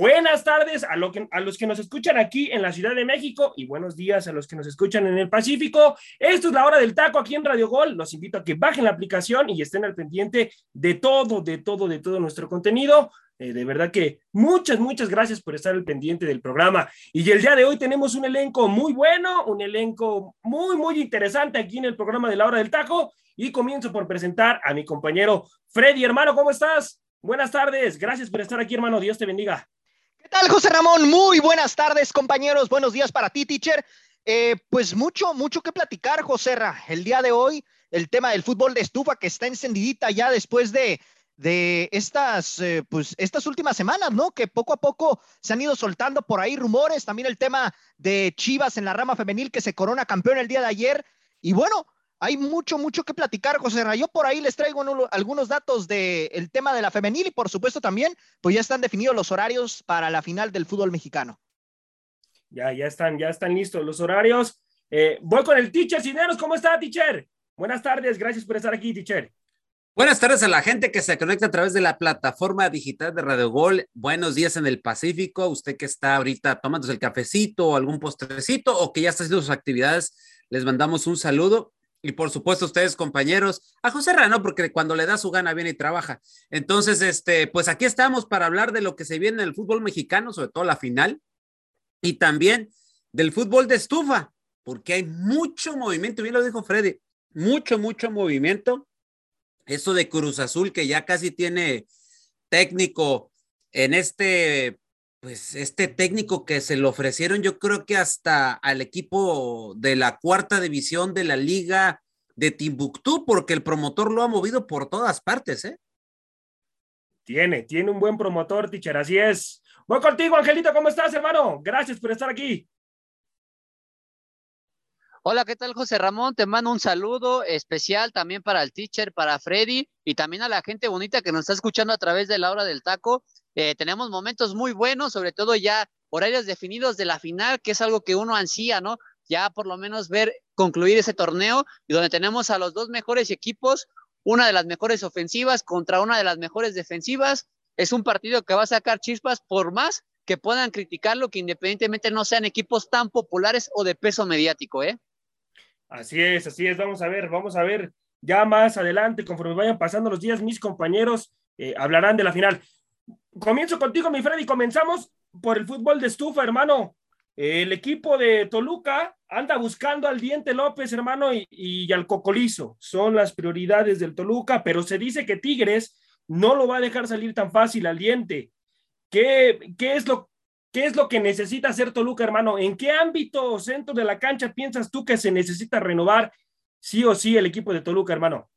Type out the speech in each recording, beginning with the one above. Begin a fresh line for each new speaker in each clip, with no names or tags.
Buenas tardes a, los que nos escuchan aquí en la Ciudad de México y buenos días a los que nos escuchan en el Pacífico. Esto es la hora del taco aquí en Radio Gol. Los invito a que bajen la aplicación y estén al pendiente de todo, de todo, de todo nuestro contenido. Eh, de verdad que muchas, muchas gracias por estar al pendiente del programa. Y el día de hoy tenemos un elenco muy bueno, un elenco muy, muy interesante aquí en el programa de la hora del taco. Y comienzo por presentar a mi compañero Freddy, hermano, ¿cómo estás? Buenas tardes, gracias por estar aquí, hermano. Dios te bendiga.
¿Qué tal, José Ramón? Muy buenas tardes, compañeros. Buenos días para ti, teacher. Eh, pues mucho, mucho que platicar, José Ra. El día de hoy, el tema del fútbol de estufa que está encendidita ya después de, de estas, eh, pues, estas últimas semanas, ¿no? Que poco a poco se han ido soltando por ahí rumores. También el tema de Chivas en la rama femenil que se corona campeón el día de ayer. Y bueno, hay mucho, mucho que platicar, José Rayo. Por ahí les traigo algunos datos del tema de la femenil y por supuesto también, pues ya están definidos los horarios para la final del fútbol mexicano.
Ya, ya están, ya están listos los horarios. Eh, voy con el teacher Cineros. ¿Cómo está, teacher? Buenas tardes, gracias por estar aquí, teacher.
Buenas tardes a la gente que se conecta a través de la plataforma digital de Radio Gol. Buenos días en el Pacífico. Usted que está ahorita tomándose el cafecito o algún postrecito o que ya está haciendo sus actividades, les mandamos un saludo y por supuesto ustedes compañeros, a José Rano, porque cuando le da su gana viene y trabaja. Entonces, este, pues aquí estamos para hablar de lo que se viene en el fútbol mexicano, sobre todo la final, y también del fútbol de estufa, porque hay mucho movimiento, bien lo dijo Freddy, mucho, mucho movimiento. Eso de Cruz Azul, que ya casi tiene técnico en este pues este técnico que se lo ofrecieron, yo creo que hasta al equipo de la cuarta división de la liga de Timbuktu, porque el promotor lo ha movido por todas partes, ¿eh?
Tiene, tiene un buen promotor, teacher, así es. Voy contigo, Angelito, ¿cómo estás, hermano? Gracias por estar aquí.
Hola, ¿qué tal, José Ramón? Te mando un saludo especial también para el teacher, para Freddy y también a la gente bonita que nos está escuchando a través de la hora del taco. Eh, tenemos momentos muy buenos, sobre todo ya horarios definidos de la final, que es algo que uno ansía, ¿no? Ya por lo menos ver concluir ese torneo y donde tenemos a los dos mejores equipos, una de las mejores ofensivas contra una de las mejores defensivas. Es un partido que va a sacar chispas por más que puedan criticarlo, que independientemente no sean equipos tan populares o de peso mediático, ¿eh?
Así es, así es. Vamos a ver, vamos a ver ya más adelante, conforme vayan pasando los días, mis compañeros eh, hablarán de la final. Comienzo contigo, mi Freddy. Comenzamos por el fútbol de estufa, hermano. El equipo de Toluca anda buscando al Diente López, hermano, y, al Cocolizo. Son las prioridades del Toluca, pero se dice que Tigres no lo va a dejar salir tan fácil al Diente. ¿Qué, qué, es lo, ¿Qué es lo que necesita hacer Toluca, hermano? ¿En qué ámbito centro de la cancha piensas tú que se necesita renovar sí o sí el equipo de Toluca, hermano?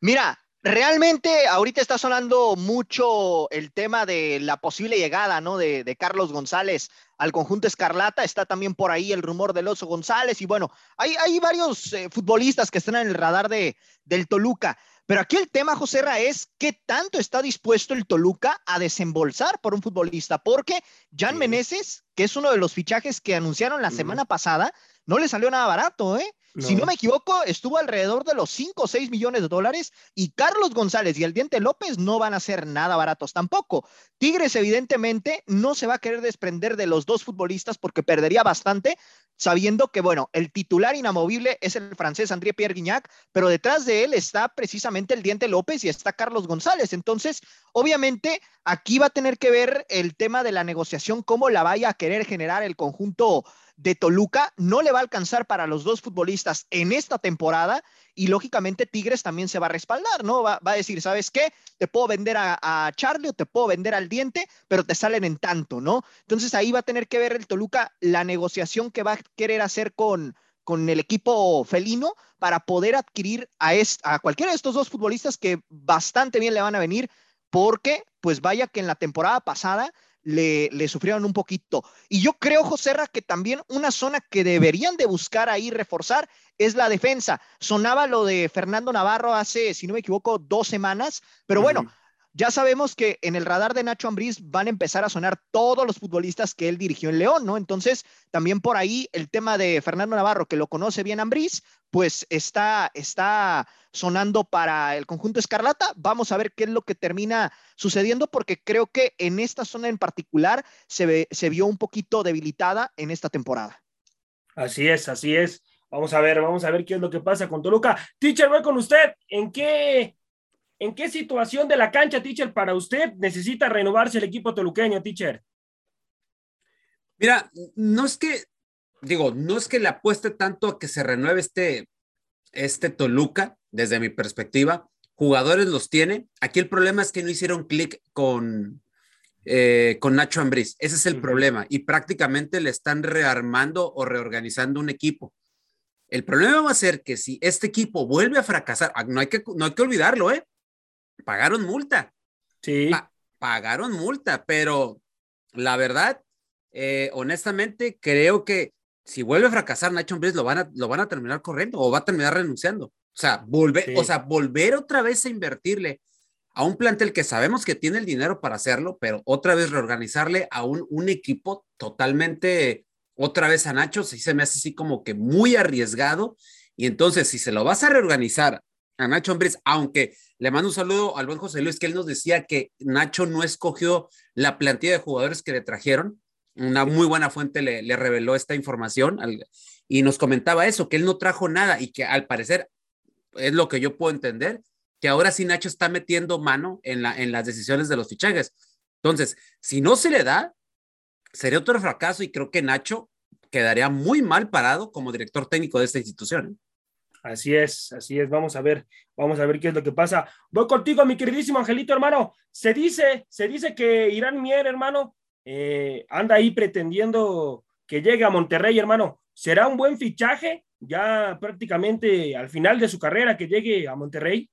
Mira, Realmente ahorita está sonando mucho el tema de la posible llegada, ¿no? De, Carlos González al conjunto Escarlata. Está también por ahí el rumor del Oso González y bueno, hay, hay varios eh, futbolistas que están en el radar de, del Toluca. Pero aquí el tema, José Ra, es qué tanto está dispuesto el Toluca a desembolsar por un futbolista, porque Jan Meneses, que es uno de los fichajes que anunciaron la semana pasada, no le salió nada barato, ¿eh? Si no me equivoco, estuvo alrededor de los 5 o 6 millones de dólares y Carlos González y el Diente López no van a ser nada baratos tampoco. Tigres evidentemente no se va a querer desprender de los dos futbolistas porque perdería bastante sabiendo que, bueno, el titular inamovible es el francés André Pierre Guignac, pero detrás de él está precisamente el Diente López y está Carlos González. Entonces, obviamente, aquí va a tener que ver el tema de la negociación, cómo la vaya a querer generar el conjunto de Toluca no le va a alcanzar para los dos futbolistas en esta temporada y lógicamente Tigres también se va a respaldar, ¿no? Va, a decir, ¿sabes qué? Te puedo vender a, Charlie o te puedo vender al diente, pero te salen en tanto, ¿no? Entonces ahí va a tener que ver el Toluca la negociación que va a querer hacer con, con el equipo felino para poder adquirir a, a cualquiera de estos dos futbolistas que bastante bien le van a venir porque pues vaya que en la temporada pasada le, le, sufrieron un poquito. Y yo creo, José Ra, que también una zona que deberían de buscar ahí reforzar es la defensa. Sonaba lo de Fernando Navarro hace, si no me equivoco, dos semanas, pero bueno, ya sabemos que en el radar de Nacho Ambriz van a empezar a sonar todos los futbolistas que él dirigió en León, ¿no? Entonces, también por ahí el tema de Fernando Navarro, que lo conoce bien Ambriz, pues está, está sonando para el conjunto Escarlata. Vamos a ver qué es lo que termina sucediendo, porque creo que en esta zona en particular se, ve, se vio un poquito debilitada en esta temporada.
Así es, así es. Vamos a ver, vamos a ver qué es lo que pasa con Toluca. Teacher, voy con usted. ¿En qué ¿En qué situación de la cancha, teacher, para usted necesita renovarse el equipo toluqueño, teacher?
Mira, no es que, digo, no es que le apueste tanto a que se renueve este, este Toluca, desde mi perspectiva. Jugadores los tiene. Aquí el problema es que no hicieron clic con, eh, con Nacho Ambriz. Ese es el problema. Y prácticamente le están rearmando o reorganizando un equipo. El problema va a ser que si este equipo vuelve a fracasar, ah, no hay que, no hay que olvidarlo, ¿eh? Pagaron multa.
Sí.
pagaron multa, pero la verdad, eh, honestamente, creo que si vuelve a fracasar Nacho Ambriz, lo van a, lo van a terminar corriendo o va a terminar renunciando. O sea, volver, o sea, volver otra vez a invertirle a un plantel que sabemos que tiene el dinero para hacerlo, pero otra vez reorganizarle a un, un equipo totalmente, otra vez a Nacho, sí se me hace así como que muy arriesgado. Y entonces, si se lo vas a reorganizar a Nacho Ambriz, aunque le mando un saludo al buen José Luis, que él nos decía que Nacho no escogió la plantilla de jugadores que le trajeron. Una muy buena fuente le, reveló esta información y nos comentaba eso, que él no trajo nada y que al parecer es lo que yo puedo entender, que ahora sí Nacho está metiendo mano en, la, en las decisiones de los fichajes. Entonces, si no se le da, sería otro fracaso y creo que Nacho quedaría muy mal parado como director técnico de esta institución.
Así es, así es. Vamos a ver, vamos a ver qué es lo que pasa. Voy contigo, mi queridísimo Angelito, hermano. Se dice, se dice que Irán Mier, hermano, eh, anda ahí pretendiendo que llegue a Monterrey, hermano. ¿Será un buen fichaje ya prácticamente al final de su carrera que llegue a Monterrey?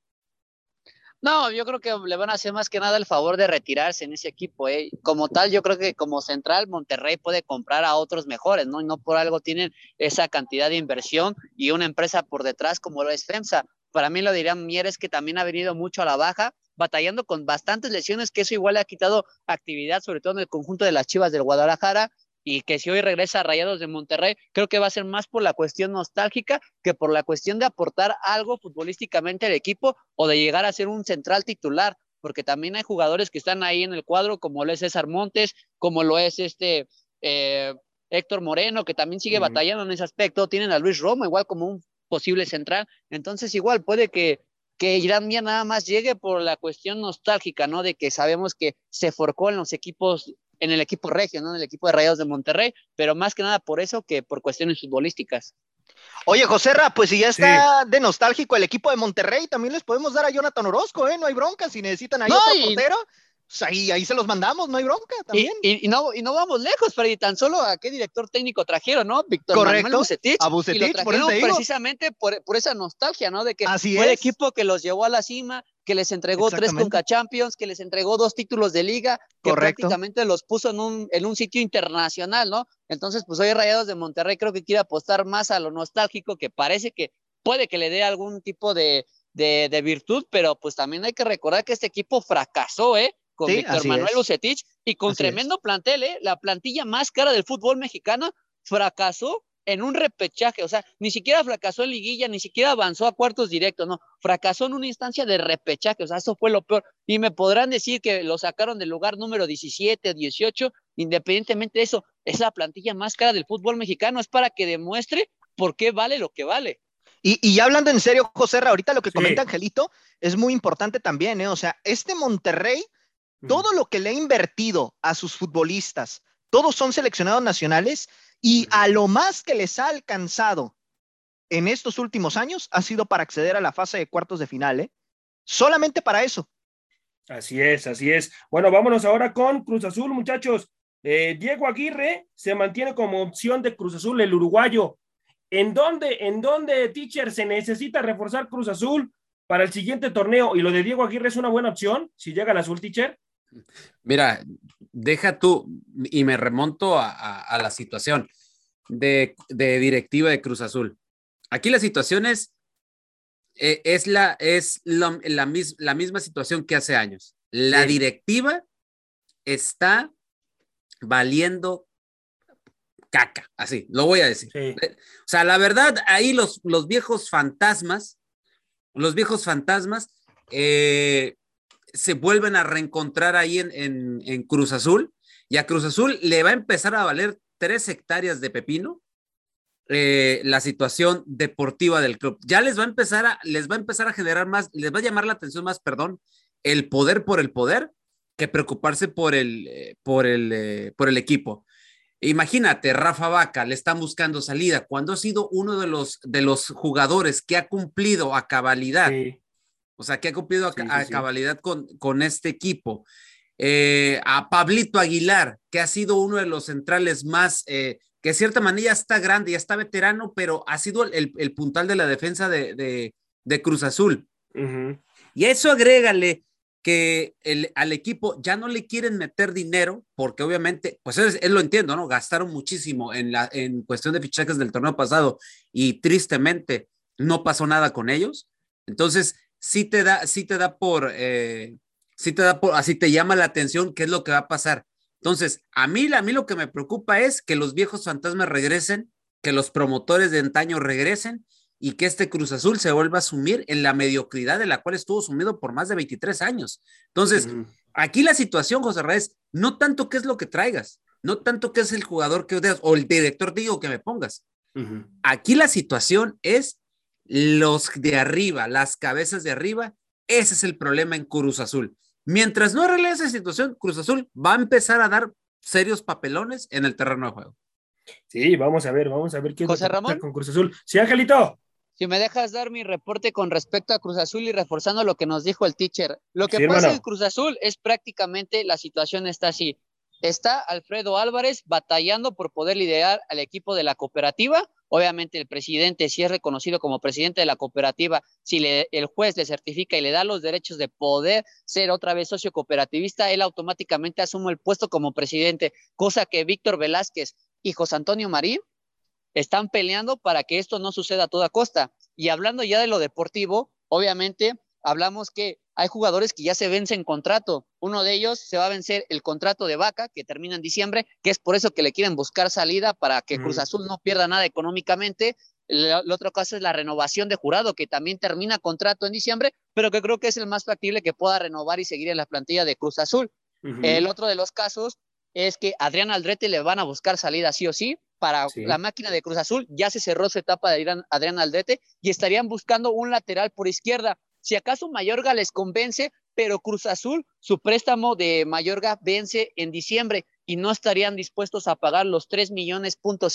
No, yo creo que le van a hacer más que nada el favor de retirarse en ese equipo. ¿eh? Como tal, yo creo que como central, Monterrey puede comprar a otros mejores, ¿no? Y no por algo tienen esa cantidad de inversión y una empresa por detrás como lo es FEMSA. Para mí lo dirían Mieres, que también ha venido mucho a la baja, batallando con bastantes lesiones, que eso igual le ha quitado actividad, sobre todo en el conjunto de las Chivas del Guadalajara y que si hoy regresa a Rayados de Monterrey, creo que va a ser más por la cuestión nostálgica que por la cuestión de aportar algo futbolísticamente al equipo o de llegar a ser un central titular, porque también hay jugadores que están ahí en el cuadro, como lo es César Montes, como lo es este eh, Héctor Moreno, que también sigue batallando en ese aspecto, tienen a Luis Romo igual como un posible central, entonces igual puede que que Irán Mía nada más llegue por la cuestión nostálgica, ¿no? De que sabemos que se forcó en los equipos en el equipo regio, ¿no? En el equipo de Rayados de Monterrey, pero más que nada por eso que por cuestiones futbolísticas.
Oye, José Ra, pues si ya está de nostálgico el equipo de Monterrey, también les podemos dar a Jonathan Orozco, ¿eh? No hay bronca, si necesitan ahí otro portero. Pues ahí, ahí se los mandamos, no hay bronca también.
Y, no, y no vamos lejos, Freddy, tan solo a qué director técnico trajeron, ¿no? Víctor Manuel Bucetich.
A Bucetich,
y lo precisamente por, por, esa nostalgia, ¿no? De que fue el equipo que los llevó a la cima, que les entregó tres Conca Champions, que les entregó dos títulos de liga, que prácticamente los puso en un, en un sitio internacional, ¿no? Entonces, pues hoy Rayados de Monterrey creo que quiere apostar más a lo nostálgico, que parece que puede que le dé algún tipo de, de, virtud, pero pues también hay que recordar que este equipo fracasó, ¿eh? Con Víctor Manuel Ucetich y con tremendo plantel, ¿eh? La plantilla más cara del fútbol mexicano fracasó en un repechaje, o sea, ni siquiera fracasó en liguilla, ni siquiera avanzó a cuartos directos, no, fracasó en una instancia de repechaje, o sea, eso fue lo peor. Y me podrán decir que lo sacaron del lugar número 17, 18, independientemente de eso, es la plantilla más cara del fútbol mexicano, es para que demuestre por qué vale lo que vale.
Y, y ya hablando en serio, José, ahorita lo que comenta Angelito es muy importante también, ¿eh? O sea, este Monterrey, todo lo que le ha invertido a sus futbolistas, todos son seleccionados nacionales y a lo más que les ha alcanzado en estos últimos años ha sido para acceder a la fase de cuartos de final, ¿eh? Solamente para eso.
Así es, así es. Bueno, vámonos ahora con Cruz Azul, muchachos. Eh, Diego Aguirre se mantiene como opción de Cruz Azul, el uruguayo. ¿En dónde, en dónde, teacher, se necesita reforzar Cruz Azul para el siguiente torneo. Y lo de Diego Aguirre es una buena opción si llega al azul, teacher.
Mira, deja tú, y me remonto a, la situación de, directiva de Cruz Azul. Aquí la situación es, eh, es, la, es la, la, misma situación que hace años. La directiva está valiendo caca, así, lo voy a decir. O sea, la verdad, ahí los, los viejos fantasmas, los viejos fantasmas, eh, se vuelven a reencontrar ahí en, Cruz Azul y a Cruz Azul le va a empezar a valer tres hectáreas de pepino eh, la situación deportiva del club. Ya les va a empezar a, les va a empezar a generar más, les va a llamar la atención más, perdón, el poder por el poder que preocuparse por el, eh, por el, eh, por el equipo. Imagínate, Rafa Vaca le están buscando salida cuando ha sido uno de los, de los jugadores que ha cumplido a cabalidad o sea, que ha cumplido a, cabalidad con, con, este equipo. Eh, a Pablito Aguilar, que ha sido uno de los centrales más, eh, que de cierta manera está grande, ya está veterano, pero ha sido el, el puntal de la defensa de, de, Cruz Azul. Y a eso agrégale que el, al equipo ya no le quieren meter dinero, porque obviamente, pues él, lo entiendo, ¿no? Gastaron muchísimo en, la, en cuestión de fichajes del torneo pasado y tristemente no pasó nada con ellos. Entonces, sí te da, sí te da por, eh, sí te da por, así te llama la atención qué es lo que va a pasar. Entonces, a mí, a mí lo que me preocupa es que los viejos fantasmas regresen, que los promotores de antaño regresen y que este Cruz Azul se vuelva a sumir en la mediocridad de la cual estuvo sumido por más de 23 años. Entonces, aquí la situación, José Reyes, no tanto qué es lo que traigas, no tanto qué es el jugador que o el director digo que me pongas. Aquí la situación es los de arriba, las cabezas de arriba, ese es el problema en Cruz Azul. Mientras no arregle esa situación, Cruz Azul va a empezar a dar serios papelones en el terreno de juego.
Sí, vamos a ver, vamos a ver
qué José Ramón
con Cruz Azul. Sí, Angelito.
Si me dejas dar mi reporte con respecto a Cruz Azul y reforzando lo que nos dijo el teacher, lo que pasa en Cruz Azul es prácticamente la situación está así. Está Alfredo Álvarez batallando por poder liderar al equipo de la cooperativa Obviamente el presidente, si es reconocido como presidente de la cooperativa, si el juez le certifica y le da los derechos de poder ser otra vez socio cooperativista, él automáticamente asume el puesto como presidente, cosa que Víctor Velázquez y José Antonio Marín están peleando para que esto no suceda a toda costa. Y hablando ya de lo deportivo, obviamente hablamos que hay jugadores que ya se vencen contrato. Uno de ellos se va a vencer el contrato de Vaca, que termina en diciembre, que es por eso que le quieren buscar salida para que Cruz Azul no pierda nada económicamente. El, otro caso es la renovación de jurado, que también termina contrato en diciembre, pero que creo que es el más factible que pueda renovar y seguir en la plantilla de Cruz Azul. El otro de los casos es que Adrián Aldrete le van a buscar salida sí o sí. Para la máquina de Cruz Azul ya se cerró su etapa de Adrián Aldrete y estarían buscando un lateral por izquierda. Si acaso Mayorga les convence, pero Cruz Azul, su préstamo de Mayorga vence en diciembre y no estarían dispuestos a pagar los 3 millones punto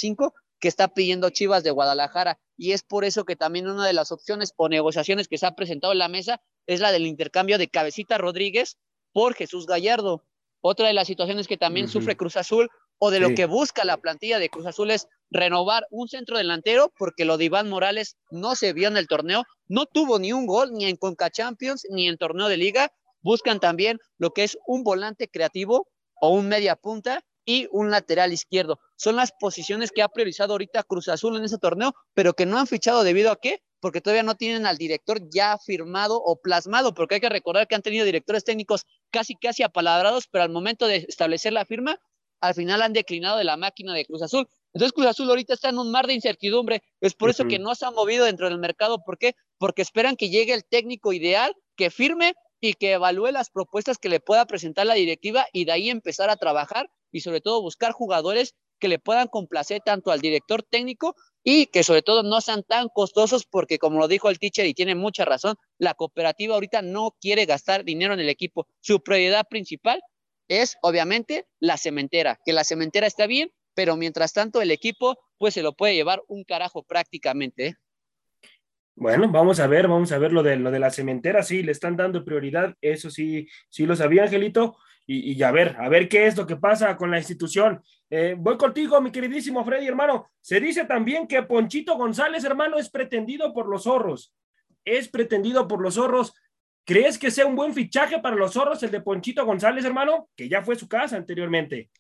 que está pidiendo Chivas de Guadalajara. Y es por eso que también una de las opciones o negociaciones que se ha presentado en la mesa es la del intercambio de Cabecita Rodríguez por Jesús Gallardo. Otra de las situaciones que también sufre Cruz Azul o de lo que busca la plantilla de Cruz Azul es renovar un centro delantero porque lo de Iván Morales no se vio en el torneo, no tuvo ni un gol ni en Conca Champions ni en torneo de liga. Buscan también lo que es un volante creativo o un media punta y un lateral izquierdo. Son las posiciones que ha priorizado ahorita Cruz Azul en ese torneo, pero que no han fichado debido a qué? Porque todavía no tienen al director ya firmado o plasmado, porque hay que recordar que han tenido directores técnicos casi casi apalabrados, pero al momento de establecer la firma al final han declinado de la máquina de Cruz Azul. Entonces Cruz Azul ahorita está en un mar de incertidumbre. Es por eso que no se ha movido dentro del mercado. ¿Por qué? Porque esperan que llegue el técnico ideal, que firme y que evalúe las propuestas que le pueda presentar la directiva y de ahí empezar a trabajar y sobre todo buscar jugadores que le puedan complacer tanto al director técnico y que sobre todo no sean tan costosos porque como lo dijo el teacher y tiene mucha razón, la cooperativa ahorita no quiere gastar dinero en el equipo. Su prioridad principal es obviamente la cementera, que la cementera está bien, pero mientras tanto el equipo pues se lo puede llevar un carajo prácticamente. ¿eh?
Bueno, vamos a ver, vamos a ver lo de, lo de la cementera, sí, le están dando prioridad, eso sí, sí lo sabía, Angelito, y, y a ver, a ver qué es lo que pasa con la institución. Eh, voy contigo, mi queridísimo Freddy, hermano. Se dice también que Ponchito González, hermano, es pretendido por los zorros. es pretendido por los zorros. ¿Crees que sea un buen fichaje para los zorros el de Ponchito González, hermano? Que ya fue su casa anteriormente.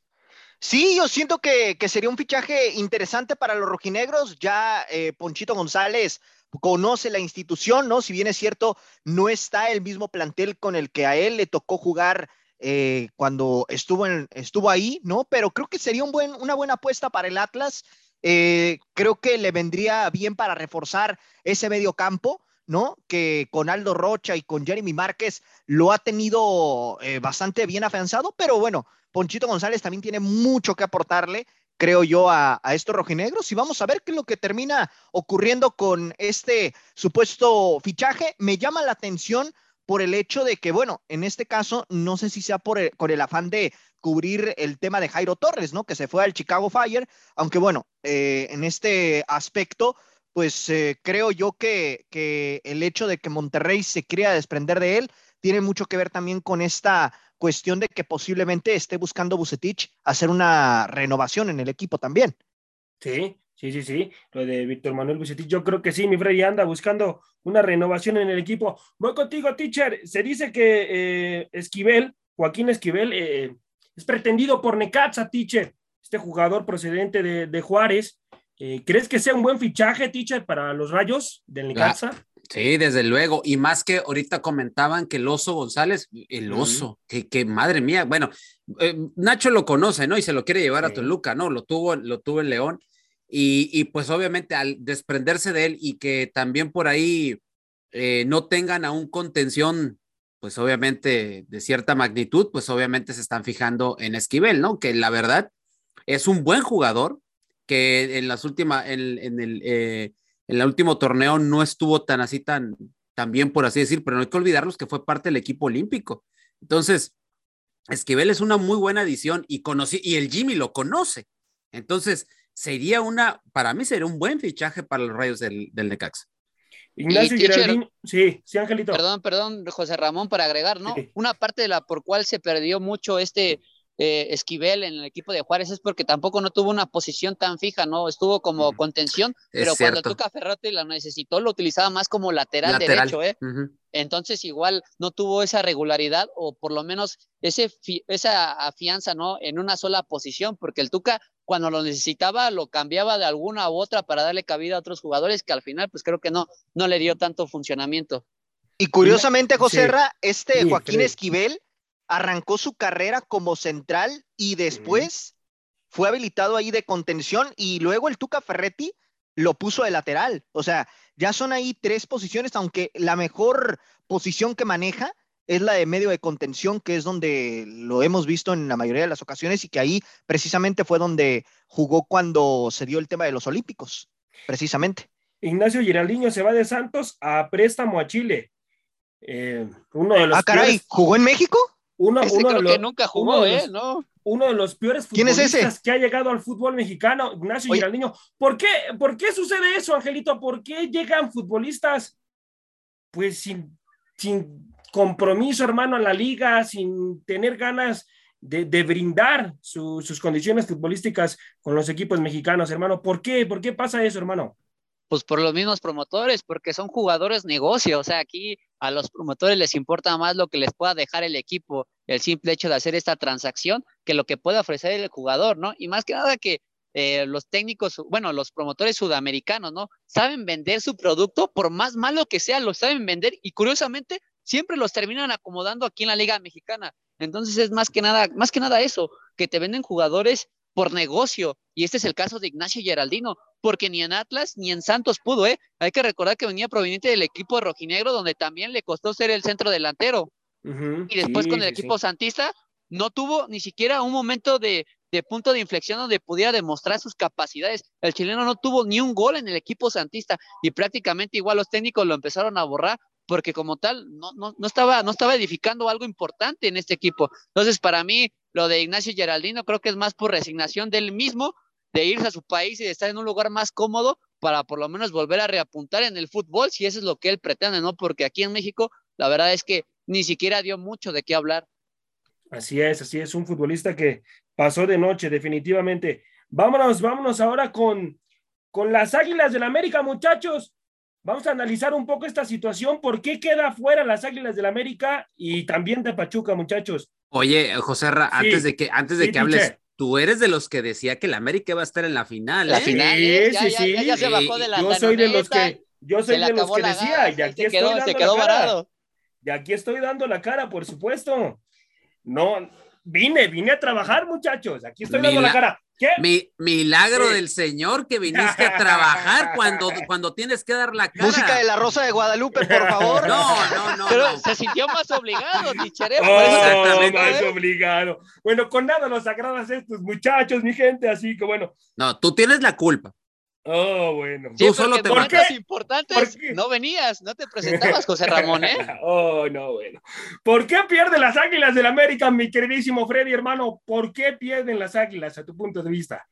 Sí, yo siento que, sería un fichaje interesante para los rojinegros. Ya eh, Ponchito González conoce la institución, ¿no? Si bien es cierto, no está el mismo plantel con el que a él le tocó jugar eh, cuando estuvo, en, estuvo ahí, ¿no? Pero creo que sería una buena apuesta para el Atlas. Eh, creo que le vendría bien para reforzar ese medio campo. ¿No? Que con Aldo Rocha y con Jeremy Márquez lo ha tenido bastante bien afianzado, pero bueno, Ponchito González también tiene mucho que aportarle, creo yo, a, estos rojinegros. Y vamos a ver qué es lo que termina ocurriendo con este supuesto fichaje. Me llama la atención por el hecho de que, bueno, en este caso, no sé si sea por el, el afán de cubrir el tema de Jairo Torres, ¿no? Que se fue al Chicago Fire, aunque bueno, eh, en este aspecto, pues eh, creo yo que, que el hecho de que Monterrey se quiera desprender de él tiene mucho que ver también con esta cuestión de que posiblemente esté buscando Bucetich hacer una renovación en el equipo también.
Sí, sí, sí, sí. Lo de Víctor Manuel Bucetich, yo creo que sí, mi Freddy anda buscando una renovación en el equipo. Voy contigo, teacher. Se dice que eh, Esquivel, Joaquín Esquivel, eh, es pretendido por Necaxa, teacher. Este jugador procedente de, Juárez. Eh, ¿Crees que sea un buen fichaje, teacher, para los rayos del Necaxa?
Sí, desde luego. Y más que ahorita comentaban que el oso González, el oso, que, madre mía, bueno, eh, Nacho lo conoce, ¿no? Y se lo quiere llevar a Toluca, ¿no? Lo tuvo, lo tuvo en León. Y, pues obviamente al desprenderse de él y que también por ahí eh, no tengan aún contención, pues obviamente de cierta magnitud, pues obviamente se están fijando en Esquivel, ¿no? Que la verdad es un buen jugador, que en las últimas, en, en el... Eh, en el último torneo no estuvo tan así, tan, tan bien, por así decir, pero no hay que olvidarnos que fue parte del equipo olímpico. Entonces, Esquivel es una muy buena adición y conocí, y el Jimmy lo conoce. Entonces, sería una, para mí sería un buen fichaje para los rayos del, del Necaxa.
Ignacio Geraldín, sí, sí, Angelito.
Perdón, perdón, José Ramón, para agregar, ¿no? Una parte de la por cual se perdió mucho este eh, Esquivel en el equipo de Juárez es porque tampoco no tuvo una posición tan fija, ¿no? Estuvo como contención, pero cuando Tuca Ferrotti la necesitó, lo utilizaba más como lateral, derecho, ¿eh? Entonces igual no tuvo esa regularidad o por lo menos ese esa afianza, ¿no? En una sola posición, porque el Tuca cuando lo necesitaba lo cambiaba de alguna u otra para darle cabida a otros jugadores que al final pues creo que no, no le dio tanto funcionamiento.
Y curiosamente, José este Joaquín Esquivel arrancó su carrera como central y después fue habilitado ahí de contención y luego el Tuca Ferretti lo puso de lateral. O sea, ya son ahí tres posiciones, aunque la mejor posición que maneja es la de medio de contención, que es donde lo hemos visto en la mayoría de las ocasiones y que ahí precisamente fue donde jugó cuando se dio el tema de los Olímpicos, precisamente.
Ignacio Giraldiño se va de Santos a préstamo a Chile. Eh, uno de los
ah, caray, ¿jugó en México?
Uno, uno
de los, que nunca jugó, ¿eh? ¿no?
Uno de los peores futbolistas que ha llegado al fútbol mexicano, Ignacio Giraldino. ¿Por qué, ¿Por qué sucede eso, Angelito? ¿Por qué llegan futbolistas pues sin, sin compromiso, hermano, a la liga, sin tener ganas de, brindar sus condiciones futbolísticas con los equipos mexicanos, hermano? ¿Por qué? ¿Por qué pasa eso, hermano?
Pues por los mismos promotores, porque son jugadores negocio. O sea, aquí a los promotores les importa más lo que les pueda dejar el equipo, el simple hecho de hacer esta transacción, que lo que puede ofrecer el jugador, ¿no? Y más que nada que eh, los técnicos, bueno, los promotores sudamericanos, ¿no? Saben vender su producto, por más malo que sea, lo saben vender y curiosamente siempre los terminan acomodando aquí en la Liga Mexicana. Entonces es más que nada, más que nada eso, que te venden jugadores por negocio. Y este es el caso de Ignacio Geraldino, porque ni en Atlas ni en Santos pudo, ¿eh? Hay que recordar que venía proveniente del equipo rojinegro, donde también le costó ser el centro delantero. y después con el equipo santista, no tuvo ni siquiera un momento de, de, punto de inflexión donde pudiera demostrar sus capacidades. El chileno no tuvo ni un gol en el equipo santista y prácticamente igual los técnicos lo empezaron a borrar porque como tal no, no, no, estaba, no estaba edificando algo importante en este equipo. Entonces, para mí, lo de Ignacio Geraldino creo que es más por resignación del mismo, de irse a su país y de estar en un lugar más cómodo para por lo menos volver a reapuntar en el fútbol, si eso es lo que él pretende, ¿no? Porque aquí en México, la verdad es que ni siquiera dio mucho de qué hablar.
Así es, así es, un futbolista que pasó de noche, definitivamente. Vámonos, vámonos ahora con, con las Águilas del América, muchachos vamos a analizar un poco esta situación. ¿Por qué queda fuera las Águilas del la América y también de Pachuca, muchachos?
Oye, José Ra, antes de que, antes de que hables, tú eres de los que decía que la América iba a estar en la final.
La
¿eh?
final, ¿eh? ya, sí, ya, ya, se bajó de la
Yo soy de los que, yo soy de los que decía, y aquí estoy dando la cara. Y aquí estoy dando la cara, por supuesto. No, vine, vine a trabajar, muchachos. Aquí estoy dando la cara. ¿Qué?
Mi, milagro del Señor que viniste a trabajar cuando, cuando tienes que dar la cara.
Música de la Rosa de Guadalupe, por favor.
No, no, no.
Pero se sintió más obligado, Tichere.
Oh, Exactamente. Más obligado. Bueno, con nada los agradas estos muchachos, mi gente, así que bueno.
No, tú tienes la culpa.
Oh, bueno.
Sí, Tú solo te ¿Por qué? importantes no venías, no te presentabas, José Ramón, ¿eh?
oh, no, bueno. ¿Por qué pierden las Águilas del América, mi queridísimo Freddy, hermano? ¿Por qué pierden las Águilas, a tu punto de vista?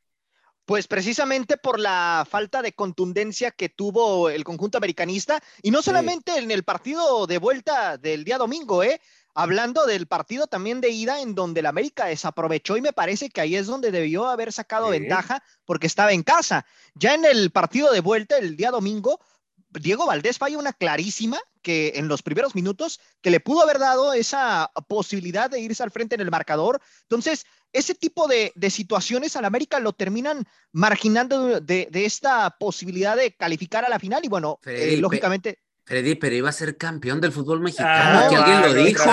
Pues precisamente por la falta de contundencia que tuvo el conjunto americanista, y no solamente en el partido de vuelta del día domingo, ¿eh? Hablando del partido también de ida en donde el América desaprovechó y me parece que ahí es donde debió haber sacado ventaja porque estaba en casa. Ya en el partido de vuelta el día domingo, Diego Valdés falla una clarísima que en los primeros minutos que le pudo haber dado esa posibilidad de irse al frente en el marcador. Entonces, ese tipo de, situaciones al América lo terminan marginando de, esta posibilidad de calificar a la final y bueno, eh, lógicamente...
Freddy, pero iba a ser campeón del fútbol mexicano, ah, que alguien lo dijo.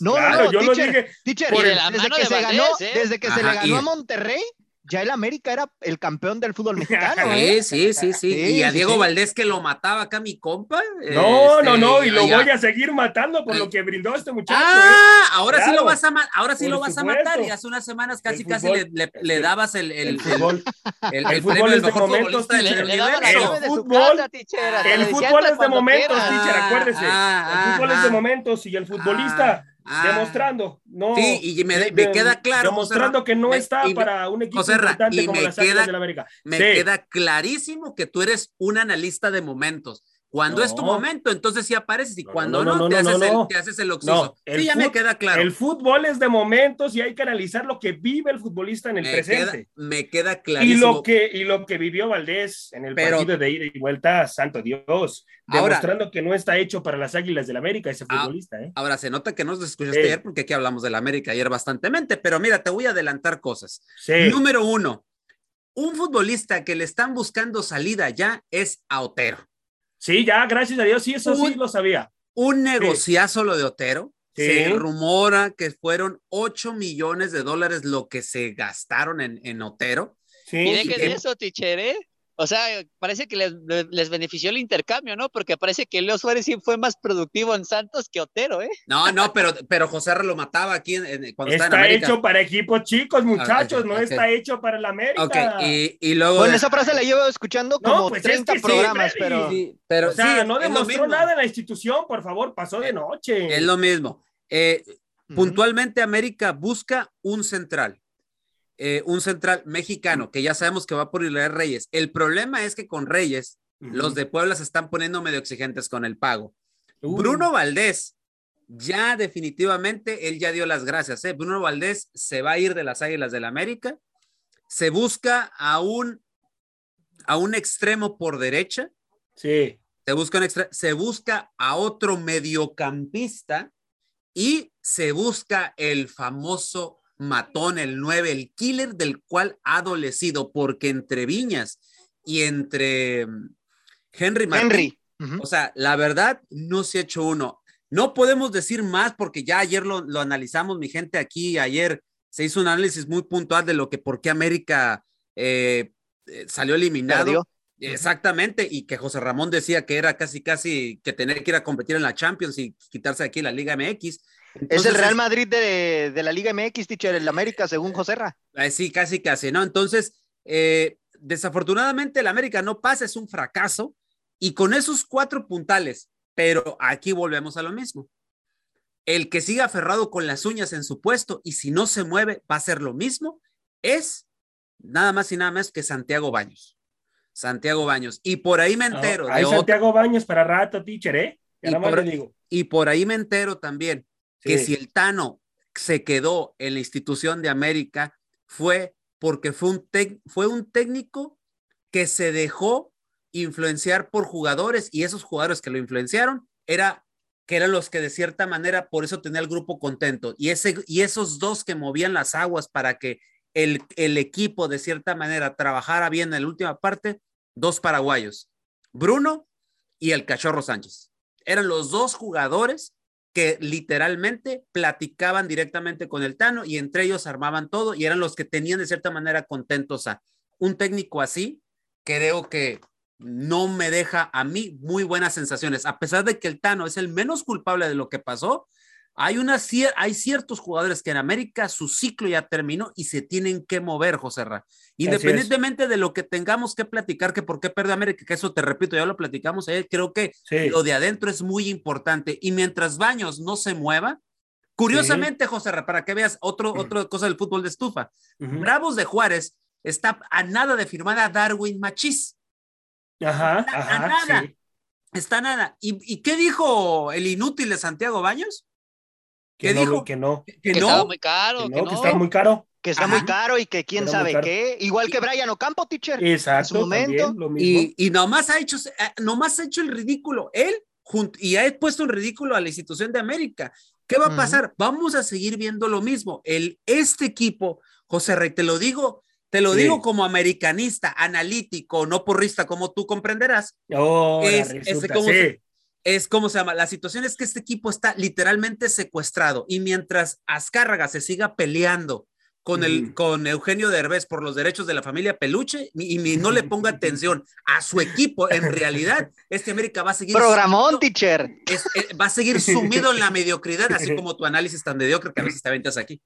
No, no, no, yo lo dije. desde que, se, ganó, ¿eh? desde que se le ganó a Monterrey, ya el América era el campeón del fútbol mexicano.
¿eh? Sí, sí, sí, Y a Diego Valdés que lo mataba acá mi compa.
No, no, no, y lo voy a seguir matando por lo que brindó este muchacho.
Ah, ¿eh? ahora sí lo vas a ahora sí lo vas a matar. Y hace unas semanas casi casi le, le, dabas el, el, el
fútbol. El, el, fútbol es de momentos, El fútbol, el fútbol es de momentos, teacher, acuérdese. El fútbol es de momentos y el futbolista Ah. demostrando, no.
Sí, y me, me queda claro.
Demostrando que no está para un equipo importante como las queda, de la América.
Me queda clarísimo que tú eres un analista de momentos. Cuando es tu momento, entonces sí apareces y cuando no, te, haces el, te, haces el, oxígeno. sí, ya me queda claro.
El fútbol es de momentos y hay que analizar lo que vive el futbolista en el presente.
me queda clarísimo.
Y lo que, y lo que vivió Valdés en el partido de ida y vuelta, santo Dios, demostrando que no está hecho para las Águilas del América ese ah, futbolista. ¿eh?
Ahora, se nota que nos escuchaste ayer porque aquí hablamos del América ayer bastantemente, pero mira, te voy a adelantar cosas. Número uno, un futbolista que le están buscando salida ya es a Otero.
Sí, ya, gracias a Dios, sí, eso sí lo sabía.
Un negociazo lo de Otero. Se rumora que fueron 8 millones de dólares lo que se gastaron en, en Otero.
Sí. ¿Y de qué eso, Tichere? O sea, parece que les, les, benefició el intercambio, ¿no? Porque parece que Leo Suárez sí fue más productivo en Santos que Otero, ¿eh?
No, no, pero, pero José R. lo mataba aquí en, cuando
está
en América.
hecho para equipos chicos, muchachos, no está hecho para el América.
Ok, y, y luego...
Bueno, esa frase la llevo escuchando como pues 30 programas, pero...
pero... O sea, no demostró nada en la institución, por favor, pasó de noche.
Es lo mismo. Eh, puntualmente América busca un central eh, un central mexicano, que ya sabemos que va por Israel Reyes. El problema es que con Reyes, los de Puebla se están poniendo medio exigentes con el pago. Bruno Valdés, ya definitivamente, él ya dio las gracias. ¿eh? Bruno Valdés se va a ir de las Águilas del la América. Se busca a un, a un extremo por derecha.
Sí.
Se busca, se busca a otro mediocampista y se busca el famoso matón, el 9, el killer del cual ha adolecido, porque entre Viñas y entre mm, Henry Martín, o sea, la verdad, no se ha hecho uno. No podemos decir más porque ya ayer lo, analizamos, mi gente, aquí ayer se hizo un análisis muy puntual de lo que por qué América eh, eh, salió eliminado. Exactamente, y que José Ramón decía que era casi, casi que tener que ir a competir en la Champions y quitarse aquí la Liga MX
es el Real Madrid de, la Liga MX, teacher, el América, según José Ra.
Eh, sí, casi, casi, ¿no? Entonces, eh, desafortunadamente el América no pasa, es un fracaso, y con esos cuatro puntales, pero aquí volvemos a lo mismo. El que siga aferrado con las uñas en su puesto y si no se mueve va a ser lo mismo, es nada más y nada más que Santiago Baños. Santiago Baños. Y por ahí me entero.
hay Santiago Baños para rato, teacher, ¿eh?
y por ahí me entero también que si el Tano se quedó en la institución de América fue porque fue un, fue un técnico que se dejó influenciar por jugadores y esos jugadores que lo influenciaron era que eran los que de cierta manera por eso tenía el grupo contento y ese y esos dos que movían las aguas para que el, el equipo de cierta manera trabajara bien en la última parte, dos paraguayos, Bruno y el Cachorro Sánchez. Eran los dos jugadores que literalmente platicaban directamente con el Tano y entre ellos armaban todo y eran los que tenían de cierta manera contentos a un técnico así. Creo que no me deja a mí muy buenas sensaciones, a pesar de que el Tano es el menos culpable de lo que pasó. Hay, una, hay ciertos jugadores que en América su ciclo ya terminó y se tienen que mover, José Ra. Independientemente de lo que tengamos que platicar, que por qué perdió América, que eso te repito, ya lo platicamos, eh, creo que lo de adentro es muy importante. Y mientras Baños no se mueva, curiosamente, José Ra, para que veas otro, otra cosa del fútbol de estufa, Bravos de Juárez está a nada de firmar a Darwin Machís.
Ajá, ajá.
A nada. Está nada. ¿Y, qué dijo el inútil de Santiago Baños?
¿Qué dijo? Que no.
Que, no. muy caro.
Que, que, está muy caro.
Que está muy caro y que quién sabe qué. Igual que Brian Ocampo, teacher.
Exacto. En su momento.
y, y nomás ha hecho, eh, nomás ha hecho el ridículo. Él y ha puesto en ridículo a la institución de América. ¿Qué va a pasar? Vamos a seguir viendo lo mismo. El, este equipo, José Rey, te lo digo, te lo digo como americanista, analítico, no porrista, como tú comprenderás.
Oh,
es, es, como se, es como se llama. La situación es que este equipo está literalmente secuestrado y mientras Azcárraga se siga peleando con, el, con Eugenio Derbez por los derechos de la familia Peluche y, no le ponga atención a su equipo, en realidad, este América va a seguir.
Programón, teacher.
Eh, va a seguir sumido en la mediocridad, así como tu análisis tan mediocre que a veces te aventas aquí.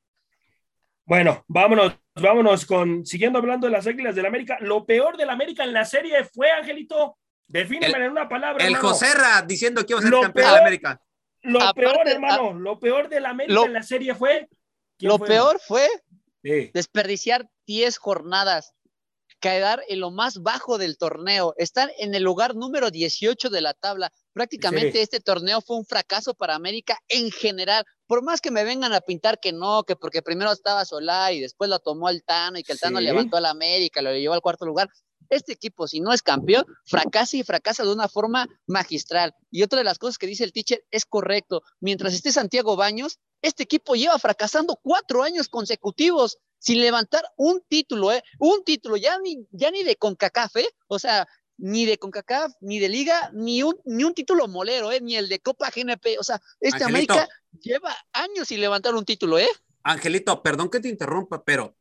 Bueno, vámonos, vámonos con, siguiendo hablando de las reglas del América, lo peor del América en la serie fue, Angelito, defíneme en una palabra.
El Joserra diciendo que iba a ser campeón de la América.
Lo peor, hermano, lo peor del América en la serie fue.
Lo peor fue desperdiciar 10 jornadas, quedar en lo más bajo del torneo, estar en el lugar número 18 de la tabla. Prácticamente este torneo fue un fracaso para América en general. Por más que me vengan a pintar que no, que porque primero estaba Solá y después lo tomó el Tano y que el Tano levantó a la América, lo llevó al cuarto lugar. Este equipo, si no es campeón, fracasa y fracasa de una forma magistral. Y otra de las cosas que dice el teacher es correcto. Mientras esté Santiago Baños, este equipo lleva fracasando cuatro años consecutivos sin levantar un título, ¿eh? Un título, ya ni, ya ni de CONCACAF, ¿eh? O sea, ni de CONCACAF, ni de Liga, ni un, ni un título molero, ¿eh? ni el de Copa GNP. O sea, este América lleva años sin levantar un título, ¿eh?
Angelito, perdón que te interrumpa, pero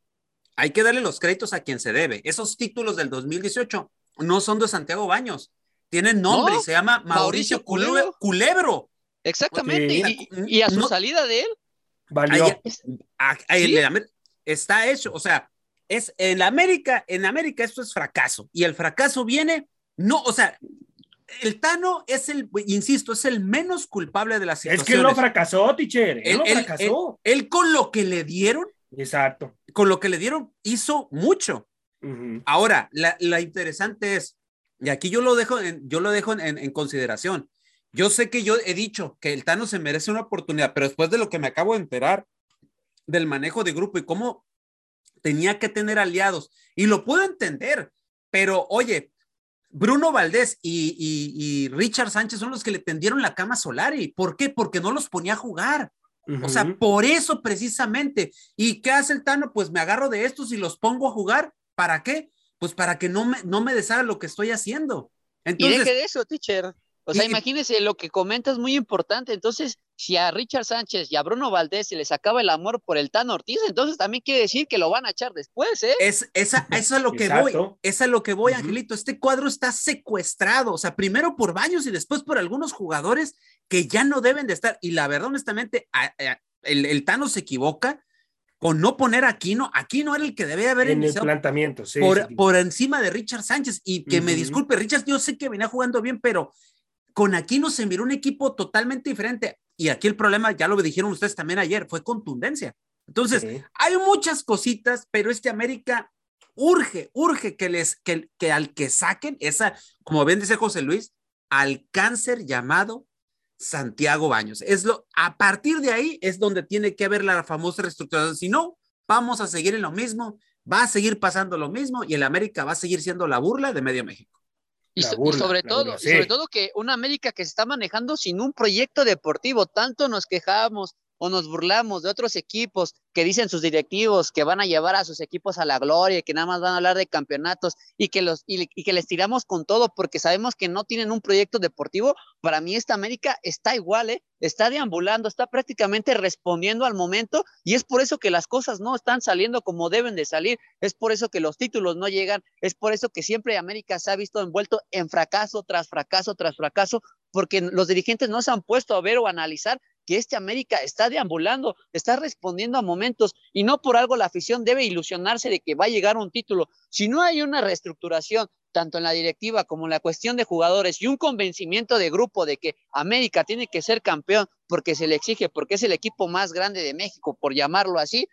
hay que darle los créditos a quien se debe. Esos títulos del 2018 no son de Santiago Baños, tienen nombre y se llama Mauricio, Culebro.
Exactamente, y, a su salida de él.
Valió.
está hecho, o sea, es en América, en América esto es fracaso y el fracaso viene, no, o sea, el Tano es el, insisto, es el menos culpable de la situación.
Es que él no fracasó, teacher, él, no fracasó.
Él, con lo que le dieron,
exacto,
con lo que le dieron hizo mucho. Ahora, la, interesante es, y aquí yo lo dejo, en, yo lo dejo en, consideración. Yo sé que yo he dicho que el Tano se merece una oportunidad, pero después de lo que me acabo de enterar del manejo de grupo y cómo tenía que tener aliados. Y lo puedo entender, pero oye, Bruno Valdés y, Richard Sánchez son los que le tendieron la cama a Solari. ¿Por qué? Porque no los ponía a jugar. O sea, por eso precisamente. ¿Y qué hace el Tano? Pues me agarro de estos y los pongo a jugar. ¿Para qué? Pues para que no me, no me deshaga lo que estoy haciendo.
Entonces, y deje de eso, teacher. O sea, imagínese, lo que comentas muy importante. Entonces, si a Richard Sánchez y a Bruno Valdés se les acaba el amor por el Tano Ortiz, entonces también quiere decir que lo van a echar después, ¿eh?
Es, esa, eso es lo que voy, es a lo que voy, Angelito. Este cuadro está secuestrado, o sea, primero por Baños y después por algunos jugadores que ya no deben de estar. Y la verdad, honestamente, el, el Tano se equivoca con no poner a Aquino. Aquino era el que debía haber
en el planteamiento, sí,
por, por, encima de Richard Sánchez. Y que me disculpe, Richard, yo sé que venía jugando bien, pero con Aquino se miró un equipo totalmente diferente. Y aquí el problema, ya lo dijeron ustedes también ayer, fue contundencia. Entonces, hay muchas cositas, pero este América urge, urge que les, que, que al que saquen esa, como bien dice José Luis, al cáncer llamado Santiago Baños. Es lo, a partir de ahí es donde tiene que haber la famosa reestructuración. Si no, vamos a seguir en lo mismo, va a seguir pasando lo mismo y el América va a seguir siendo la burla de medio México.
Y, sobre todo, sobre todo que una América que se está manejando sin un proyecto deportivo, tanto nos quejamos o nos burlamos de otros equipos que dicen sus directivos que van a llevar a sus equipos a la gloria, que nada más van a hablar de campeonatos y que, los, y, que les tiramos con todo porque sabemos que no tienen un proyecto deportivo, para mí esta América está igual, ¿eh? está deambulando, está prácticamente respondiendo al momento y es por eso que las cosas no están saliendo como deben de salir, es por eso que los títulos no llegan, es por eso que siempre América se ha visto envuelto en fracaso tras fracaso tras fracaso, porque los dirigentes no se han puesto a ver o analizar que este América está deambulando, está respondiendo a momentos y no por algo la afición debe ilusionarse de que va a llegar un título. Si no hay una reestructuración, tanto en la directiva como en la cuestión de jugadores y un convencimiento de grupo de que América tiene que ser campeón porque se le exige, porque es el equipo más grande de México, por llamarlo así,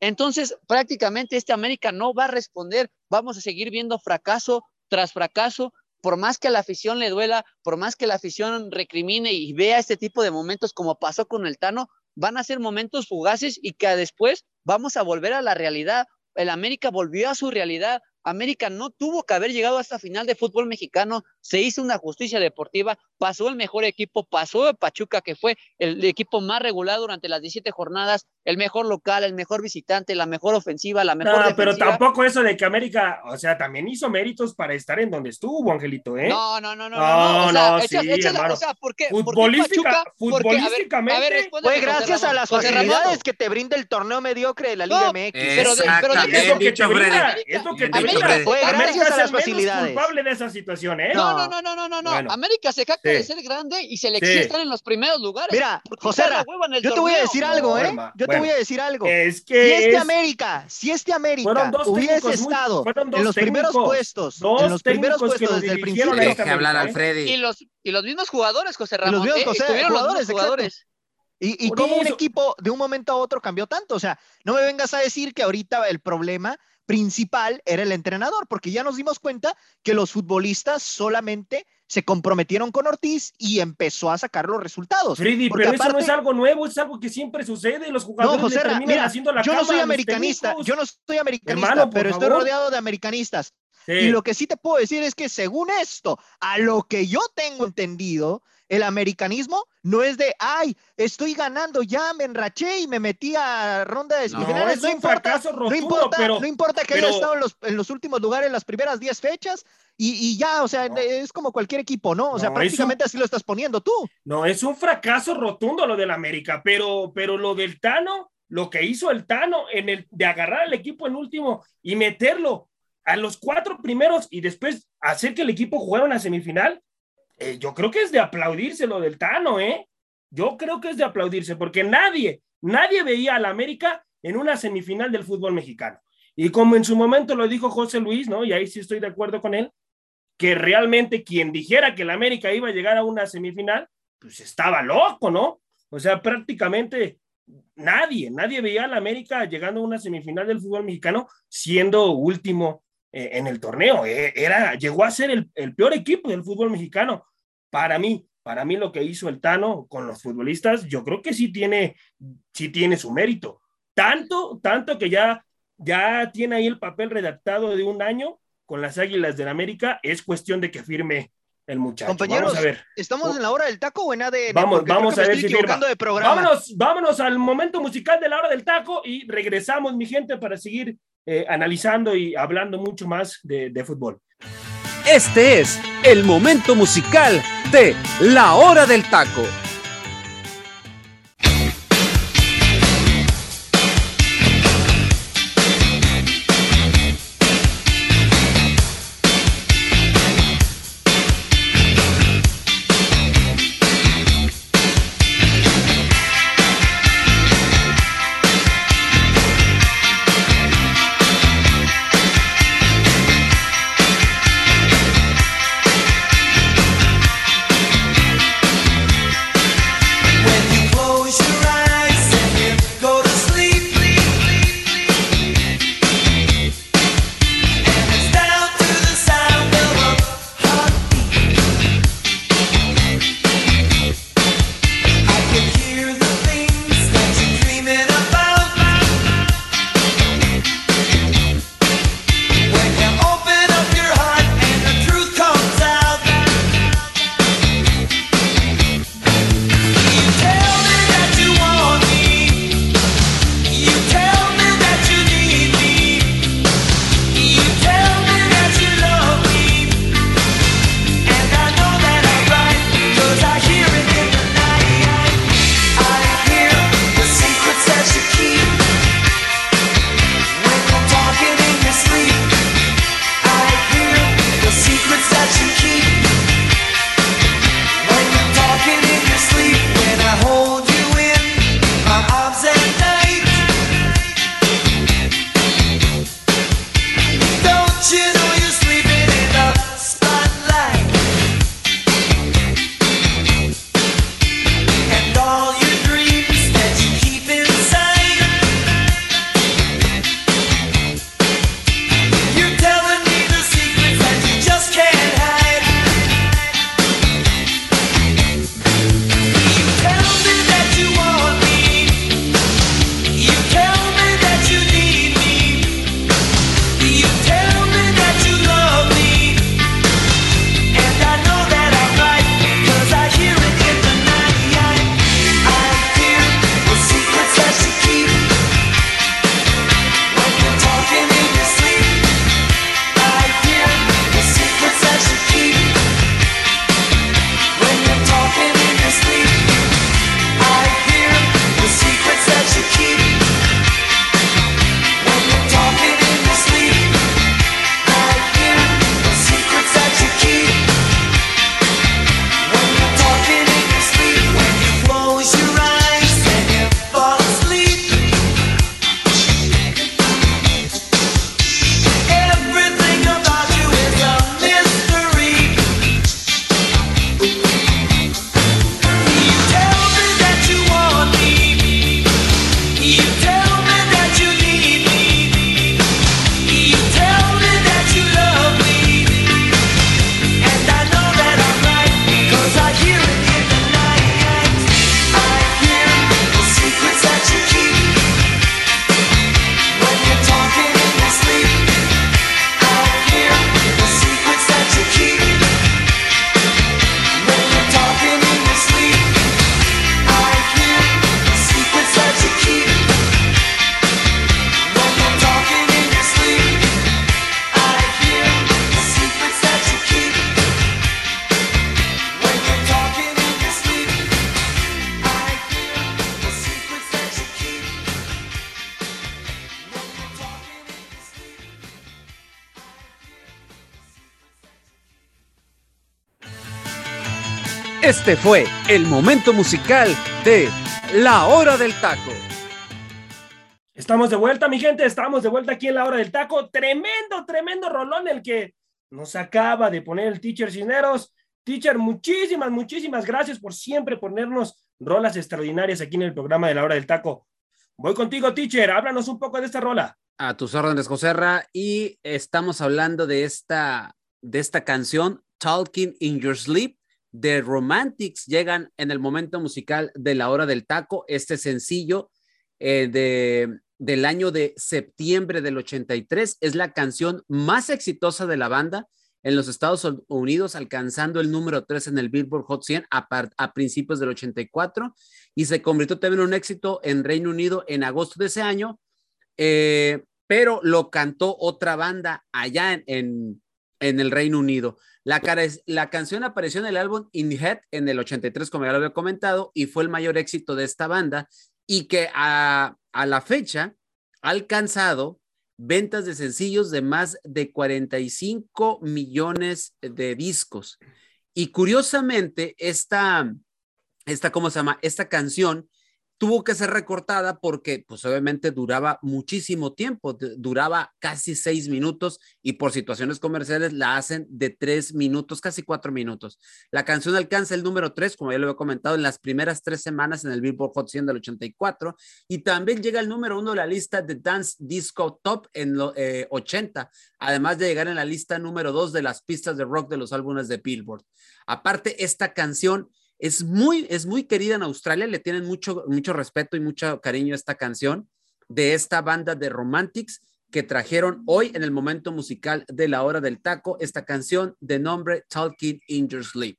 entonces prácticamente este América no va a responder. Vamos a seguir viendo fracaso tras fracaso por más que a la afición le duela, por más que la afición recrimine y vea este tipo de momentos como pasó con el Tano, van a ser momentos fugaces y que después vamos a volver a la realidad. El América volvió a su realidad, América no tuvo que haber llegado a esta final de fútbol mexicano, se hizo una justicia deportiva, pasó el mejor equipo, pasó de Pachuca, que fue el equipo más regular durante las 17 jornadas, el mejor local, el mejor visitante, la mejor ofensiva, la mejor.
No, pero tampoco eso de que América, o sea, también hizo méritos para estar en donde estuvo, Angelito, ¿eh?
No, no, no, no. No, no, o sea,
sí, hermano. O sea, ¿por qué? Futbolística, futbolísticamente.
fue gracias a las facilidades que te brinda el torneo mediocre de la Liga MX.
Pero, pero, es lo que te brinda, es lo que te
América, fue gracias a las facilidades.
culpable de esa situación, ¿eh?
No, no, no, no, no, no. América se jacta de ser grande y se le exige estar en los primeros lugares.
Mira, José, yo te voy a decir algo, ¿eh? Yo te voy a decir algo.
Es
que si este América, si este América hubiese estado en los primeros puestos, en los primeros puestos desde el principio.
Deje hablar al Freddy.
Y los, y los mismos jugadores, José Ramón.
los mismos jugadores, jugadores. Y, y cómo un equipo de un momento a otro cambió tanto. O sea, no me vengas a decir que ahorita el problema principal era el entrenador, porque ya nos dimos cuenta que los futbolistas solamente se comprometieron con Ortiz y empezó a sacar los resultados.
Freddy, pero eso no es algo nuevo, es algo que siempre sucede, los jugadores no, José,
mira, haciendo la Yo no soy americanista, yo no soy americanista, pero estoy rodeado de americanistas. Y lo que sí te puedo decir es que según esto, a lo que yo tengo entendido, el americanismo no es de, ay, estoy ganando, ya me enraché y me metí a ronda de
semifinales. No, rotundo,
no importa,
pero,
no importa que haya estado en los, en los, últimos lugares las primeras 10 fechas y, y ya, o sea, es como cualquier equipo, ¿no? O sea, prácticamente así lo estás poniendo tú.
No, es un fracaso rotundo lo del América, pero, pero lo del Tano, lo que hizo el Tano en el de agarrar al equipo en último y meterlo a los cuatro primeros y después hacer que el equipo jugara una semifinal, eh, yo creo que es de aplaudirse lo del Tano, ¿eh? Yo creo que es de aplaudirse, porque nadie, nadie veía al América en una semifinal del fútbol mexicano. Y como en su momento lo dijo José Luis, ¿no? Y ahí sí estoy de acuerdo con él, que realmente quien dijera que el América iba a llegar a una semifinal, pues estaba loco, ¿no? O sea, prácticamente nadie, nadie veía al América llegando a una semifinal del fútbol mexicano siendo último eh, en el torneo. Eh, era, llegó a ser el, el, peor equipo del fútbol mexicano. Para mí, para mí lo que hizo el Tano con los futbolistas, yo creo que sí tiene, sí tiene su mérito. Tanto, tanto que ya, ya tiene ahí el papel redactado de un año con las Águilas del América. Es cuestión de que firme el muchacho.
Compañeros, vamos a ver. ¿estamos en la hora del taco o en ADN?
Vamos, vamos a ver si
De
vámonos, vámonos al momento musical de la hora del taco y regresamos, mi gente, para seguir eh, analizando y hablando mucho más de, de fútbol.
Este es el momento musical de La Hora del Taco. Este fue el momento musical de La Hora del Taco.
Estamos de vuelta, mi gente, estamos de vuelta aquí en La Hora del Taco. Tremendo, tremendo rolón el que nos acaba de poner el teacher Cisneros. Teacher, muchísimas, muchísimas gracias por siempre ponernos rolas extraordinarias aquí en el programa de La Hora del Taco. Voy contigo, teacher, háblanos un poco de esta rola.
A tus órdenes, Joserra, y estamos hablando de esta, de esta canción, Talking in Your Sleep, de Romantics. Llegan en el momento musical de La Hora del Taco, este sencillo eh, de, del año de septiembre del 83. Es la canción más exitosa de la banda en los Estados Unidos, alcanzando el número 3 en el Billboard Hot 100 a, principios del 84 y se convirtió también en un éxito en Reino Unido en agosto de ese año, eh, pero lo cantó otra banda allá en, el Reino Unido. La, canción apareció en el álbum In Head en el 83, como ya lo había comentado, y fue el mayor éxito de esta banda y que a, a la fecha ha alcanzado ventas de sencillos de más de 45 millones de discos. Y curiosamente, esta, esta, ¿cómo se llama? Esta canción tuvo que ser recortada porque pues obviamente duraba muchísimo tiempo, duraba casi seis minutos y por situaciones comerciales la hacen de tres minutos, casi cuatro minutos. La canción alcanza el número tres, como ya lo he comentado, en las primeras tres semanas en el Billboard Hot 100 del 84 y también llega al número uno de la lista de Dance Disco Top en los 80, eh, además de llegar en la lista número dos de las pistas de rock de los álbumes de Billboard. Aparte, esta canción es muy, es muy querida en Australia, le tienen mucho, mucho respeto y mucho cariño a esta canción de esta banda de Romantics que trajeron hoy en el momento musical de la hora del taco esta canción de nombre Talking in Your Sleep.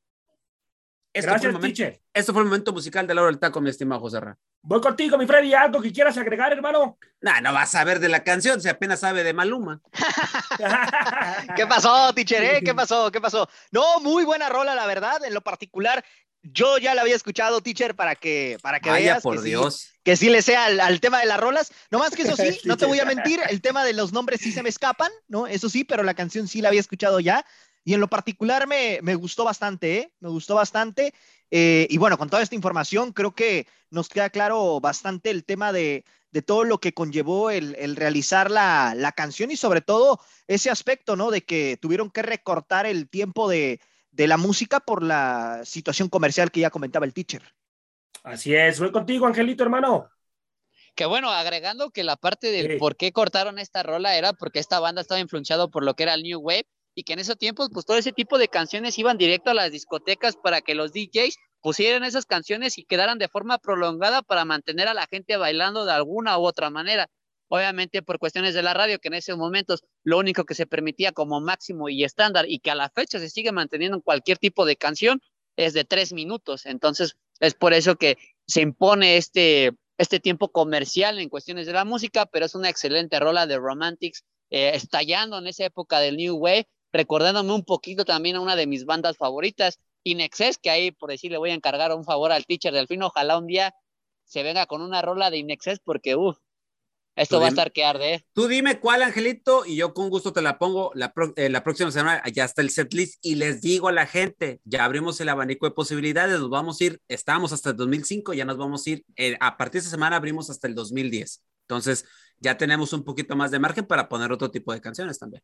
Esto Gracias, fue teacher.
Esto fue el momento musical de la hora del taco, mi estimado José Ra.
Voy contigo, mi Freddy. ¿Algo que quieras agregar, hermano?
No, no vas a saber de la canción, si apenas sabe de Maluma.
¿Qué pasó, teacher? Eh? ¿Qué pasó? ¿Qué pasó? No, muy buena rola, la verdad. En lo particular, yo ya la había escuchado, teacher, para que, para que
Vaya
veas
por
que,
Dios.
Sí, que sí le sea al, tema de las rolas. No más que eso sí, no te voy a mentir, el tema de los nombres sí se me escapan, ¿no? Eso sí, pero la canción sí la había escuchado ya. Y en lo particular me, me gustó bastante, ¿eh? Me gustó bastante. Eh, y bueno, con toda esta información creo que nos queda claro bastante el tema de, de todo lo que conllevó el, el realizar la, la, canción y sobre todo ese aspecto, ¿no? De que tuvieron que recortar el tiempo de, de la música por la situación comercial que ya comentaba el teacher.
Así es, voy contigo, Angelito, hermano.
Que bueno, agregando que la parte del por qué cortaron esta rola era porque esta banda estaba influenciado por lo que era el New Wave y que en esos tiempos, pues todo ese tipo de canciones iban directo a las discotecas para que los DJs pusieran esas canciones y quedaran de forma prolongada para mantener a la gente bailando de alguna u otra manera obviamente por cuestiones de la radio, que en esos momentos lo único que se permitía como máximo y estándar y que a la fecha se sigue manteniendo en cualquier tipo de canción es de tres minutos. Entonces, es por eso que se impone este, este tiempo comercial en cuestiones de la música, pero es una excelente rola de Romantics, eh, estallando en esa época del New Wave, recordándome un poquito también a una de mis bandas favoritas, Inexcess, que ahí por decir le voy a encargar un favor al teacher del fin, ojalá un día se venga con una rola de Inexcess, porque uff, esto va a estar que arde.
Tú dime cuál, Angelito, y yo con gusto te la pongo la, eh, la próxima semana. Ya está el setlist y les digo a la gente, ya abrimos el abanico de posibilidades, nos vamos a ir, estábamos hasta el 2005, ya nos vamos a ir, eh, a partir de esta semana abrimos hasta el 2010. Entonces, ya tenemos un poquito más de margen para poner otro tipo de canciones también.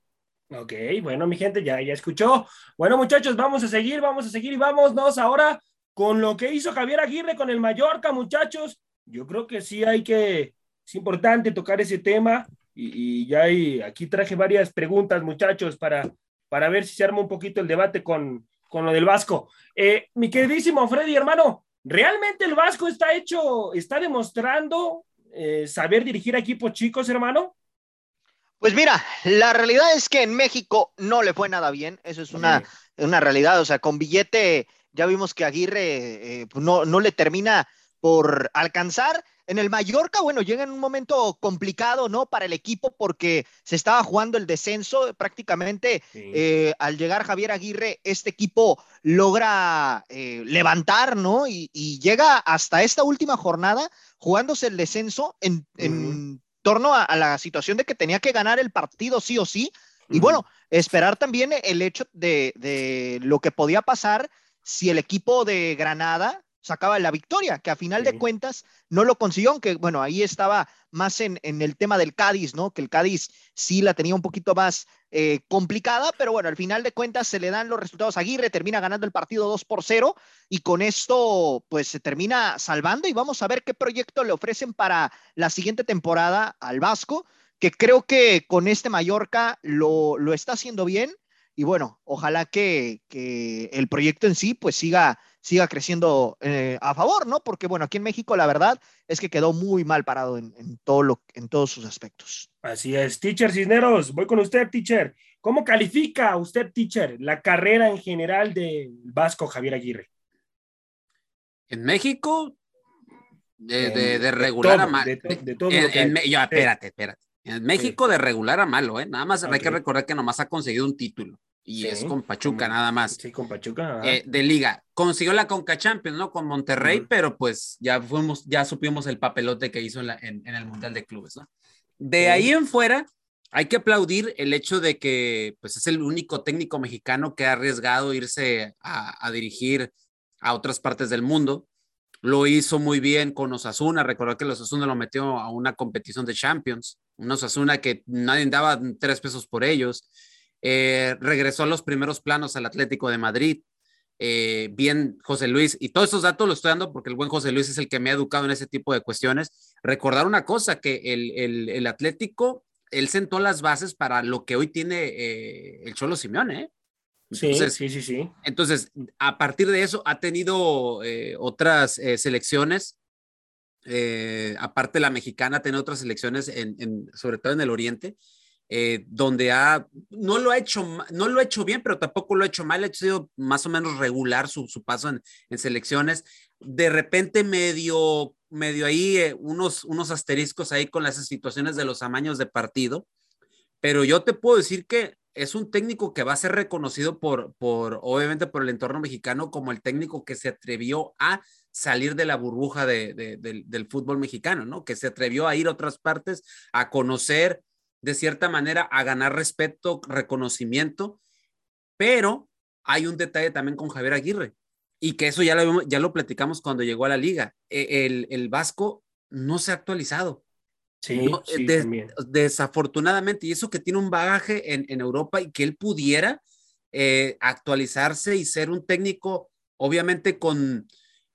Ok, bueno, mi gente, ya, ya escuchó. Bueno, muchachos, vamos a seguir, vamos a seguir y vámonos ahora con lo que hizo Javier Aguirre con el Mallorca, muchachos. Yo creo que sí hay que es importante tocar ese tema y, ya hay, aquí traje varias preguntas, muchachos, para, para ver si se arma un poquito el debate con, con lo del Vasco. Eh, mi queridísimo Freddy, hermano, ¿realmente el Vasco está hecho, está demostrando eh, saber dirigir equipos chicos, hermano?
Pues mira, la realidad es que en México no le fue nada bien, eso es una, una realidad, o sea, con billete ya vimos que Aguirre eh, pues no, no le termina por alcanzar en el Mallorca, bueno, llega en un momento complicado, ¿no? Para el equipo porque se estaba jugando el descenso prácticamente. Eh, al llegar Javier Aguirre, este equipo logra eh, levantar, ¿no? Y, llega hasta esta última jornada jugándose el descenso en, torno a, la situación de que tenía que ganar el partido sí o sí. Y bueno, esperar también el hecho de, de lo que podía pasar si el equipo de Granada sacaba la victoria, que a final de cuentas no lo consiguió, aunque bueno, ahí estaba más en, el tema del Cádiz, ¿no? Que el Cádiz sí la tenía un poquito más eh, complicada, pero bueno, al final de cuentas se le dan los resultados. Aguirre termina ganando el partido 2 por 0 y con esto pues se termina salvando y vamos a ver qué proyecto le ofrecen para la siguiente temporada al Vasco, que creo que con este Mallorca lo, lo está haciendo bien y bueno, ojalá que, que el proyecto en sí pues siga siga creciendo eh, a favor, ¿no? Porque bueno, aquí en México la verdad es que quedó muy mal parado en, todo lo, en todos sus aspectos.
Así es, teacher Cisneros, voy con usted, teacher. ¿Cómo califica usted, teacher, la carrera en general del Vasco Javier Aguirre?
En México, de, regular a malo. Ya, espérate, espérate. En México de regular a malo, ¿eh? Nada más hay que recordar que nomás ha conseguido un título y es con Pachuca nada más.
Sí, con Pachuca.
Eh, de liga. Consiguió la Conca Champions, ¿no? Con Monterrey, pero pues ya fuimos, ya supimos el papelote que hizo en, el Mundial de Clubes, ¿no? De ahí en fuera, hay que aplaudir el hecho de que pues es el único técnico mexicano que ha arriesgado irse a, dirigir a otras partes del mundo. Lo hizo muy bien con Osasuna. Recordar que Osasuna lo metió a una competición de Champions. Un Osasuna que nadie daba tres pesos por ellos eh, regresó a los primeros planos al Atlético de Madrid. Eh, bien, José Luis, y todos esos datos los estoy dando porque el buen José Luis es el que me ha educado en ese tipo de cuestiones. Recordar una cosa, que el, el, Atlético, él sentó las bases para lo que hoy tiene eh, el Cholo Simeone.
sí, sí, sí, sí.
Entonces, a partir de eso, ha tenido otras selecciones, aparte la mexicana, tiene otras selecciones, en, sobre todo en el Oriente, eh, donde ha, no lo ha hecho, no lo ha hecho bien, pero tampoco lo ha hecho mal, ha sido más o menos regular su, paso en, selecciones. De repente medio, medio ahí eh, unos, unos asteriscos ahí con las situaciones de los amaños de partido, pero yo te puedo decir que es un técnico que va a ser reconocido por, por, obviamente, por el entorno mexicano como el técnico que se atrevió a salir de la burbuja del, del fútbol mexicano, ¿no? Que se atrevió a ir a otras partes, a conocer, de cierta manera a ganar respeto, reconocimiento, pero hay un detalle también con Javier Aguirre y que eso ya lo, ya lo platicamos cuando llegó a la liga. E, el, el Vasco no se ha actualizado.
Sí,
desafortunadamente, y eso que tiene un bagaje en, en Europa y que él pudiera eh, actualizarse y ser un técnico, obviamente con,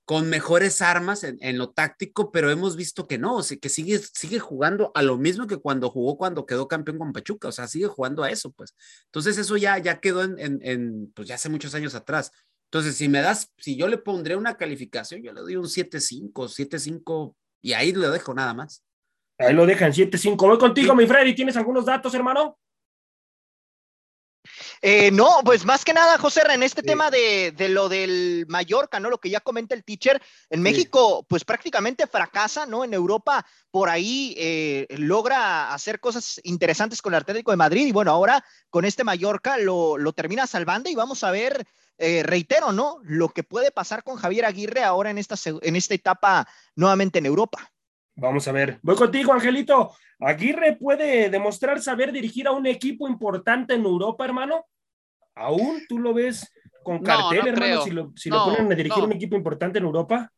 con mejores armas en, lo táctico, pero hemos visto que no, o sea, que sigue, sigue jugando a lo mismo que cuando jugó cuando quedó campeón con Pachuca, o sea, sigue jugando a eso, pues. Entonces eso ya, ya quedó en, en, pues ya hace muchos años atrás. Entonces, si me das, si yo le pondré una calificación, yo le doy un 7-5, 7-5 y ahí lo dejo nada más.
Ahí lo dejan 7-5. Voy contigo, mi Freddy. ¿Tienes algunos datos, hermano?
Eh, no, pues más que nada, José, en este tema de, lo del Mallorca, ¿no? Lo que ya comenta el teacher, en México, pues prácticamente fracasa, ¿no? En Europa, por ahí eh, logra hacer cosas interesantes con el Atlético de Madrid y bueno, ahora con este Mallorca lo, termina salvando y vamos a ver, eh, reitero, ¿no? Lo que puede pasar con Javier Aguirre ahora en esta, en esta etapa nuevamente en Europa.
Vamos a ver. Voy contigo, Angelito. ¿Aguirre puede demostrar saber dirigir a un equipo importante en Europa, hermano? ¿Aún tú lo ves con cartel, hermano, si lo, si lo ponen a dirigir un equipo importante en Europa?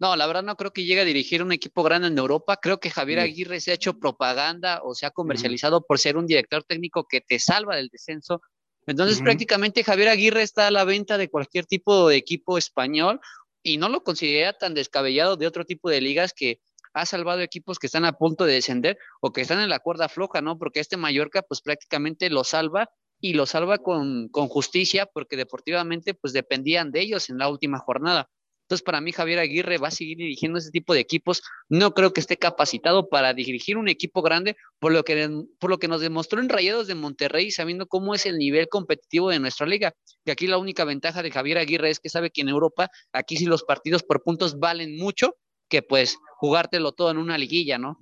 No, la verdad no creo que llegue a dirigir un equipo grande en Europa. Creo que Javier Aguirre se ha hecho propaganda o se ha comercializado por ser un director técnico que te salva del descenso. Entonces, prácticamente Javier Aguirre está a la venta de cualquier tipo de equipo español y no lo considera tan descabellado de otro tipo de ligas que ha salvado equipos que están a punto de descender o que están en la cuerda floja, ¿no? Porque este Mallorca, pues prácticamente lo salva y lo salva con, con justicia porque deportivamente, pues dependían de ellos en la última jornada. Entonces, para mí, Javier Aguirre va a seguir dirigiendo ese tipo de equipos. No creo que esté capacitado para dirigir un equipo grande, por lo que, por lo que nos demostró en Rayados de Monterrey, sabiendo cómo es el nivel competitivo de nuestra liga. Que aquí la única ventaja de Javier Aguirre es que sabe que en Europa, aquí sí los partidos por puntos valen mucho que pues jugártelo todo en una liguilla, ¿no?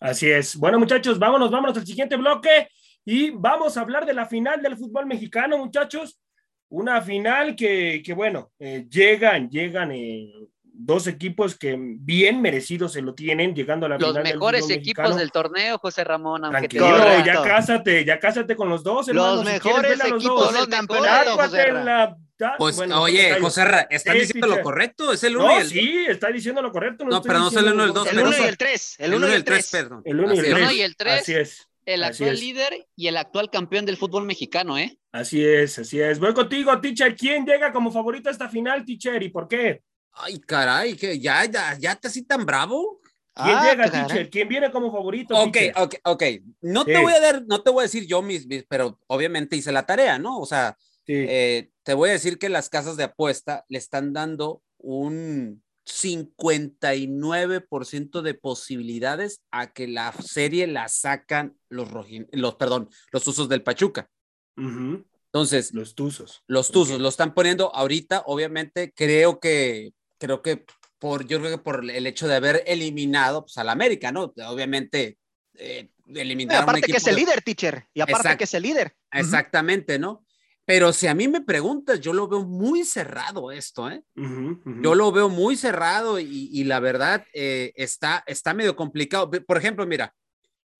Así es. Bueno, muchachos, vámonos, vámonos al siguiente bloque y vamos a hablar de la final del fútbol mexicano, muchachos. Una final que, que bueno, eh, llegan, llegan eh, dos equipos que bien merecidos se lo tienen, llegando a la
los
final.
Los mejores equipos del torneo, José Ramón.
Tranquilo, ya cásate, ya cásate con los dos.
Los mejores equipos del campeonato,
José está.
Pues,
Bueno,
oye. José Ra, ¿están
Sí,
diciendo lo correcto? Es el 1
No,
y el
sí, está diciendo lo correcto.
No,
estoy
pero no dos,
El
pero
1
correcto.
y el 3. El 1 y el 3.
perdón.
El uno y el
Así
tres.
es.
El uno y el tres.
Así es.
El
Así
actual
es.
líder y el actual campeón del fútbol mexicano, ¿eh?
Así es, así es. Voy contigo, teacher. ¿Quién llega como favorito a esta final, teacher? ¿Y por qué?
Ay, caray, que ya, ya, ya te así tan bravo.
¿Quién
Ah,
llega,
caray.
teacher? ¿Quién viene como favorito?
Ok,
teacher?
ok, ok. No te
Sí.
voy a dar, no te voy a decir yo mis, mis- pero obviamente hice la tarea, ¿no? O sea,
Sí.
eh, te voy a decir que las casas de apuesta le están dando un 59% de posibilidades a que la serie la sacan los rojin, los, perdón, los usos del Pachuca. Entonces,
Los Tuzos.
los Tuzos lo están poniendo ahorita, obviamente, creo que, creo que por, yo creo que por el hecho de haber eliminado pues, al América, ¿no? Obviamente, eh,
Y
eliminar un
aparte que es el
de-
líder, teacher. Y aparte que es el líder.
Exactamente, ¿no? Pero si a mí me preguntas, yo lo veo muy cerrado esto, ¿eh? Yo lo veo muy cerrado y, y la verdad eh, está, está medio complicado. Por ejemplo, mira,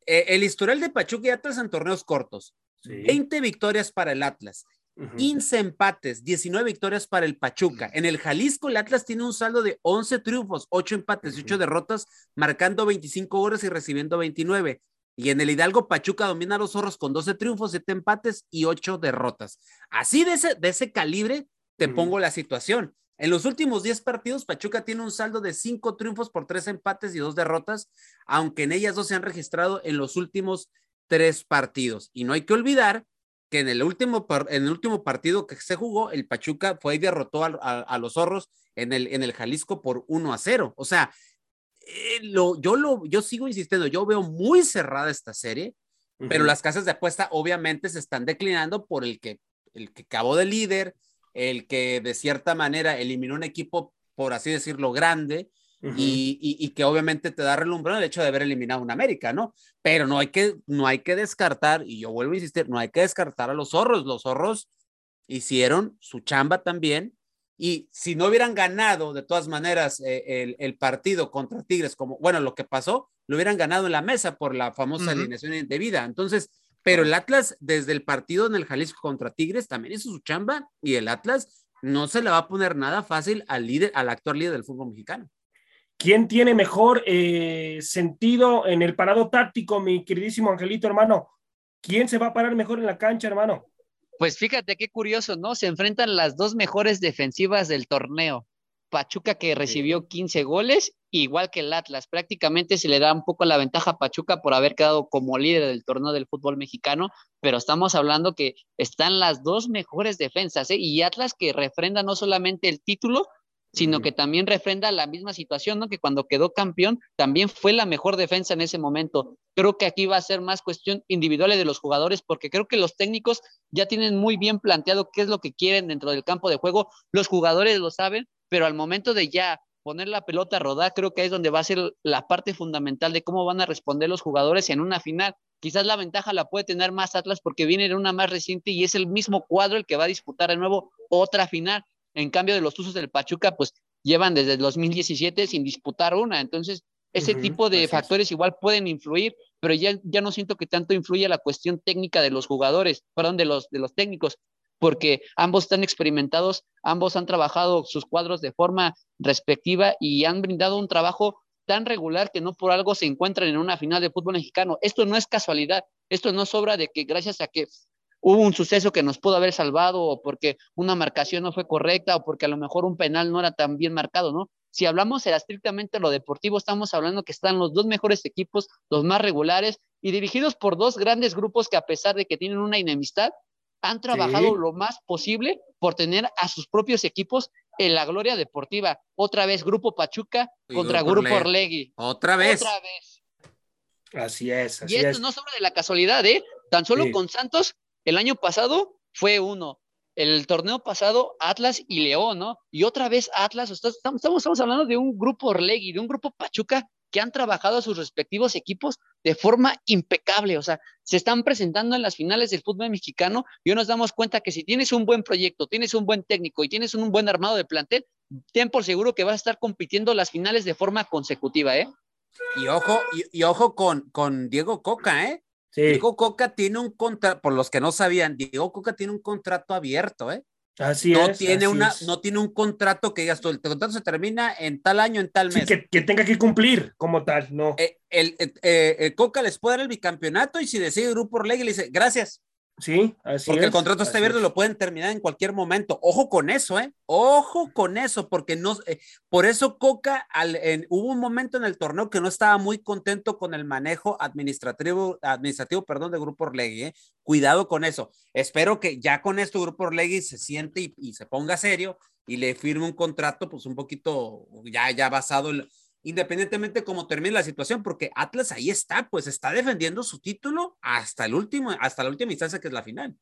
eh, el historial de Pachuca y Atlas en torneos cortos,
Sí.
20 victorias para el Atlas,
Ujú.
15 empates, 19 victorias para el Pachuca. En el Jalisco, el Atlas tiene un saldo de 11 triunfos, 8 empates y 8
Ujú.
derrotas, marcando 25 goles y recibiendo 29. Y en el Hidalgo, Pachuca domina a los zorros con 12 triunfos, 7 empates y 8 derrotas. Así de ese, de ese calibre te
Ujú.
pongo la situación. En los últimos 10 partidos, Pachuca tiene un saldo de 5 triunfos por 3 empates y 2 derrotas, aunque en ellas dos se han registrado en los últimos 3 partidos. Y no hay que olvidar que en el último, en el último partido que se jugó, el Pachuca fue y derrotó a, a- a los zorros en el, en el Jalisco por 1 a 0. O sea, eh, lo, yo, lo, yo sigo insistiendo, yo veo muy cerrada esta serie, pero las casas de apuesta obviamente se están declinando por el que, el que acabó de líder, el que de cierta manera eliminó un equipo, por así decirlo, grande, y- y que obviamente te da relumbrón el hecho de haber eliminado a un América, ¿no? Pero no hay que, no hay que descartar, y yo vuelvo a insistir, no hay que descartar a los zorros. Los zorros hicieron su chamba también, y si no hubieran ganado de todas maneras eh, el, el partido contra Tigres, como, bueno, lo que pasó, lo hubieran ganado en la mesa por la famosa
Ujú.
alineación indebida. Entonces, pero el Atlas, desde el partido en el Jalisco contra Tigres, también hizo su chamba, y el Atlas no se le va a poner nada fácil al líder, al actual líder del fútbol mexicano.
¿Quién tiene mejor eh, sentido en el parado táctico, mi queridísimo Angelito, hermano? ¿Quién se va a parar mejor en la cancha, hermano?
Pues fíjate qué curioso, ¿no? Se enfrentan las dos mejores defensivas del torneo. Pachuca que recibió 15 goles, igual que el Atlas. Prácticamente se le da un poco la ventaja a Pachuca por haber quedado como líder del torneo del fútbol mexicano, pero estamos hablando que están las dos mejores defensas, ¿eh? Y Atlas que refrenda no solamente el título, sino que también refrenda la misma situación, ¿no? Que cuando quedó campeón también fue la mejor defensa en ese momento. Creo que aquí va a ser más cuestión individual de los jugadores, porque creo que los técnicos ya tienen muy bien planteado qué es lo que quieren dentro del campo de juego. Los jugadores lo saben, pero al momento de ya poner la pelota a rodar, creo que es donde va a ser la parte fundamental de cómo van a responder los jugadores en una final. Quizás la ventaja la puede tener más Atlas porque viene de una más reciente y es el mismo cuadro el que va a disputar de nuevo otra final. En cambio de los Tuzos del Pachuca, pues llevan desde el 2017 sin disputar una. Entonces, ese
Ujú,
tipo
así
de
es.
factores igual pueden influir, pero ya, ya no siento que tanto influye la cuestión técnica de los jugadores, perdón, de los, de los técnicos, porque ambos están experimentados, ambos han trabajado sus cuadros de forma respectiva y han brindado un trabajo tan regular que no por algo se encuentran en una final de fútbol mexicano. Esto no es casualidad, esto no sobra de que gracias a que hubo un suceso que nos pudo haber salvado o porque una marcación no fue correcta o porque a lo mejor un penal no era tan bien marcado, ¿no? Si hablamos era estrictamente lo deportivo, estamos hablando que están los dos mejores equipos, los más regulares y dirigidos por dos grandes grupos que a pesar de que tienen una enemistad, han trabajado
Sí.
lo más posible por tener a sus propios equipos en la gloria deportiva. Otra vez Grupo Pachuca
Y
contra
Grupo Orlegui.
Orlegui.
Otra vez.
Otra vez.
Así es, así
Y esto
es.
no sobra de la casualidad, ¿eh? Tan solo
Sí.
con Santos, el año pasado fue uno. El torneo pasado, Atlas y León, ¿no? Y otra vez Atlas. Estamos, estamos, hablando de un grupo Orlegui, de un grupo Pachuca que han trabajado a sus respectivos equipos de forma impecable. O sea, se están presentando en las finales del fútbol mexicano y hoy nos damos cuenta que si tienes un buen proyecto, tienes un buen técnico y tienes un buen armado de plantel, ten por seguro que vas a estar compitiendo las finales de forma consecutiva, ¿eh?
Y ojo, y, y ojo con, con Diego Coca, ¿eh?
Sí.
Diego Coca tiene un contrato, por los que no sabían, Diego Coca tiene un contrato abierto, ¿eh?
Así
no
es.
Tiene
así
una,
es.
No tiene un contrato que digas tú, el contrato se termina en tal año, en tal
Sí,
mes.
que, que tenga que cumplir como tal, no.
Eh, el, eh, el Coca les puede dar el bicampeonato y si decide Grupo Orlegui le dice, gracias,
Sí, así
porque
es.
el contrato está abierto y lo pueden terminar en cualquier momento. Ojo con eso, ¿eh? Ojo con eso, porque no, eh, por eso Coca, al, en, hubo un momento en el torneo que no estaba muy contento con el manejo administrativo, administrativo, perdón, de Grupo Orlegui, ¿eh? Cuidado con eso. Espero que ya con esto Grupo Orlegui se siente y, y se ponga serio y le firme un contrato, pues un poquito ya, ya basado en, independientemente cómo termine la situación, porque Atlas ahí está, pues está defendiendo su título hasta el último, hasta la última instancia que es la final.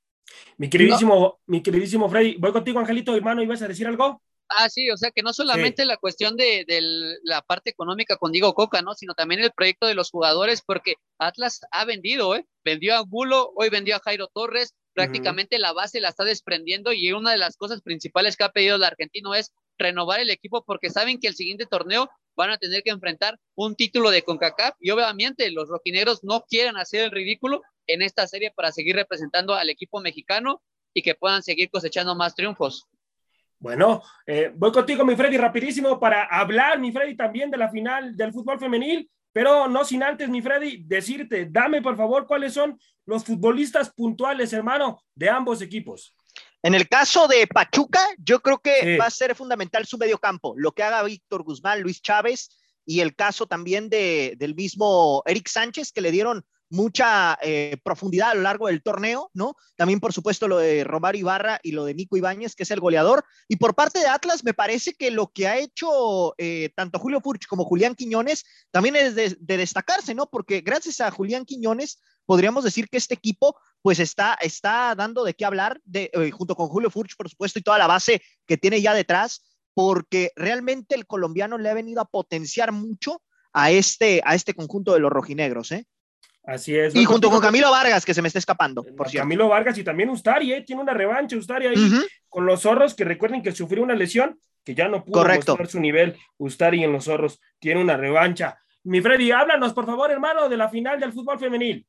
Mi queridísimo, mi queridísimo Freddy, voy contigo, Angelito, hermano, ¿ibas a decir algo?
Ah, sí, o sea que no solamente sí. la cuestión de, de, la parte económica con Diego Coca, ¿no? Sino también el proyecto de los jugadores, porque Atlas ha vendido, ¿eh? Vendió a Angulo, hoy vendió a Jairo Torres, prácticamente uh -huh. la base la está desprendiendo y una de las cosas principales que ha pedido el argentino es renovar el equipo porque saben que el siguiente torneo van a tener que enfrentar un título de CONCACAF y obviamente los rojinegros no quieren hacer el ridículo en esta serie para seguir representando al equipo mexicano y que puedan seguir cosechando más triunfos.
Bueno, eh, voy contigo, mi Freddy, rapidísimo para hablar, mi Freddy, también de la final del fútbol femenil, pero no sin antes, mi Freddy, decirte, dame por favor cuáles son los futbolistas puntuales, hermano, de ambos equipos.
En el caso de Pachuca, yo creo que sí. va a ser fundamental su medio campo, lo que haga Víctor Guzmán, Luis Chávez y el caso también de, del mismo Eric Sánchez, que le dieron mucha eh, profundidad a lo largo del torneo, ¿no? También, por supuesto, lo de Romario Ibarra y lo de Nico Ibáñez, que es el goleador. Y por parte de Atlas, me parece que lo que ha hecho eh, tanto Julio Furch como Julián Quiñones también es de, de, destacarse, ¿no? Porque gracias a Julián Quiñones, podríamos decir que este equipo, pues está, está dando de qué hablar, de, eh, junto con Julio Furch, por supuesto, y toda la base que tiene ya detrás, porque realmente el colombiano le ha venido a potenciar mucho a este, a este conjunto de los rojinegros, ¿eh?
Así es.
Y junto con Camilo Vargas, que se me está escapando, por cierto.
Camilo Vargas y también Ustari, ¿eh? Tiene una revancha Ustari ahí uh -huh. con los zorros, que recuerden que sufrió una lesión, que ya no pudo
Correcto.
mostrar su nivel. Ustari en los zorros tiene una revancha. Mi Freddy, háblanos, por favor, hermano, de la final del fútbol femenil.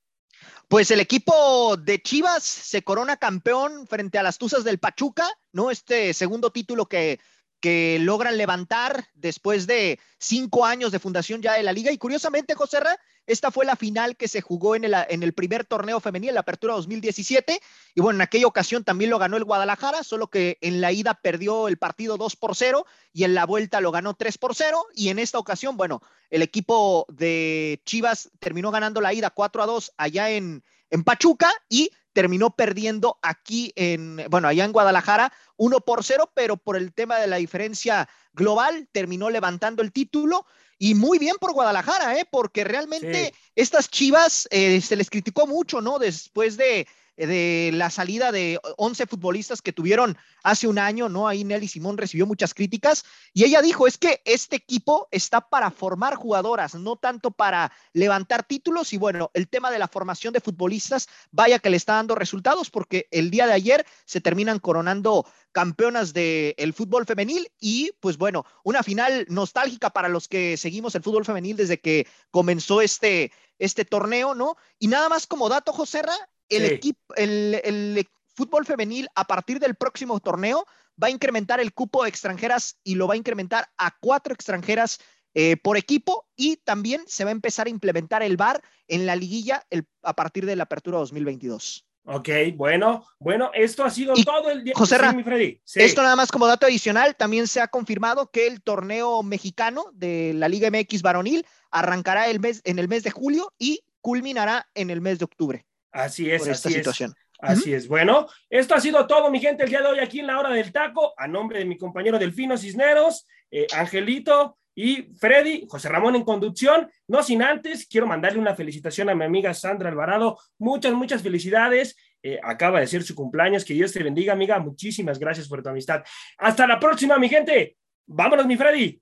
Pues el equipo de Chivas se corona campeón frente a las Tuzas del Pachuca, ¿no? Este segundo título que, que logran levantar después de cinco años de fundación ya de la liga. Y curiosamente, José Ra, esta fue la final que se jugó en el, en el primer torneo femenil, la apertura 2017. Y bueno, en aquella ocasión también lo ganó el Guadalajara, solo que en la ida perdió el partido 2 por 0 y en la vuelta lo ganó 3 por 0. Y en esta ocasión, bueno, el equipo de Chivas terminó ganando la ida 4 a 2 allá en, en Pachuca y terminó perdiendo aquí en, bueno, allá en Guadalajara 1 por 0, pero por el tema de la diferencia global terminó levantando el título. Y muy bien por Guadalajara, ¿eh? porque realmente sí. estas chivas eh, se les criticó mucho, ¿no? Después de, de la salida de 11 futbolistas que tuvieron hace un año, ¿no? Ahí Nelly Simón recibió muchas críticas y ella dijo, es que este equipo está para formar jugadoras, no tanto para levantar títulos y bueno, el tema de la formación de futbolistas, vaya que le está dando resultados porque el día de ayer se terminan coronando campeonas del el fútbol femenil y pues bueno, una final nostálgica para los que seguimos el fútbol femenil desde que comenzó este, este torneo, ¿no? Y nada más como dato, José Ra, el sí. equipo, el, el, fútbol femenil a partir del próximo torneo va a incrementar el cupo de extranjeras y lo va a incrementar a cuatro extranjeras eh, por equipo y también se va a empezar a implementar el VAR en la liguilla el, a partir de la apertura 2022.
Ok, bueno, bueno, esto ha sido
y,
todo el día.
José Ra,
sí, Freddy.
Sí. esto nada más como dato adicional, también se ha confirmado que el torneo mexicano de la Liga MX varonil arrancará el mes, en el mes de julio y culminará en el mes de octubre.
Así es,
por esta
así
situación.
es. Así uh -huh. es. Bueno, esto ha sido todo, mi gente, el día de hoy aquí en la hora del taco, a nombre de mi compañero Delfino Cisneros, eh, Angelito y Freddy, José Ramón en conducción. No sin antes, quiero mandarle una felicitación a mi amiga Sandra Alvarado. Muchas, muchas felicidades. Eh, acaba de ser su cumpleaños. Que Dios te bendiga, amiga. Muchísimas gracias por tu amistad. Hasta la próxima, mi gente. Vámonos, mi Freddy.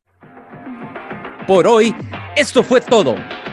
Por hoy, esto fue todo.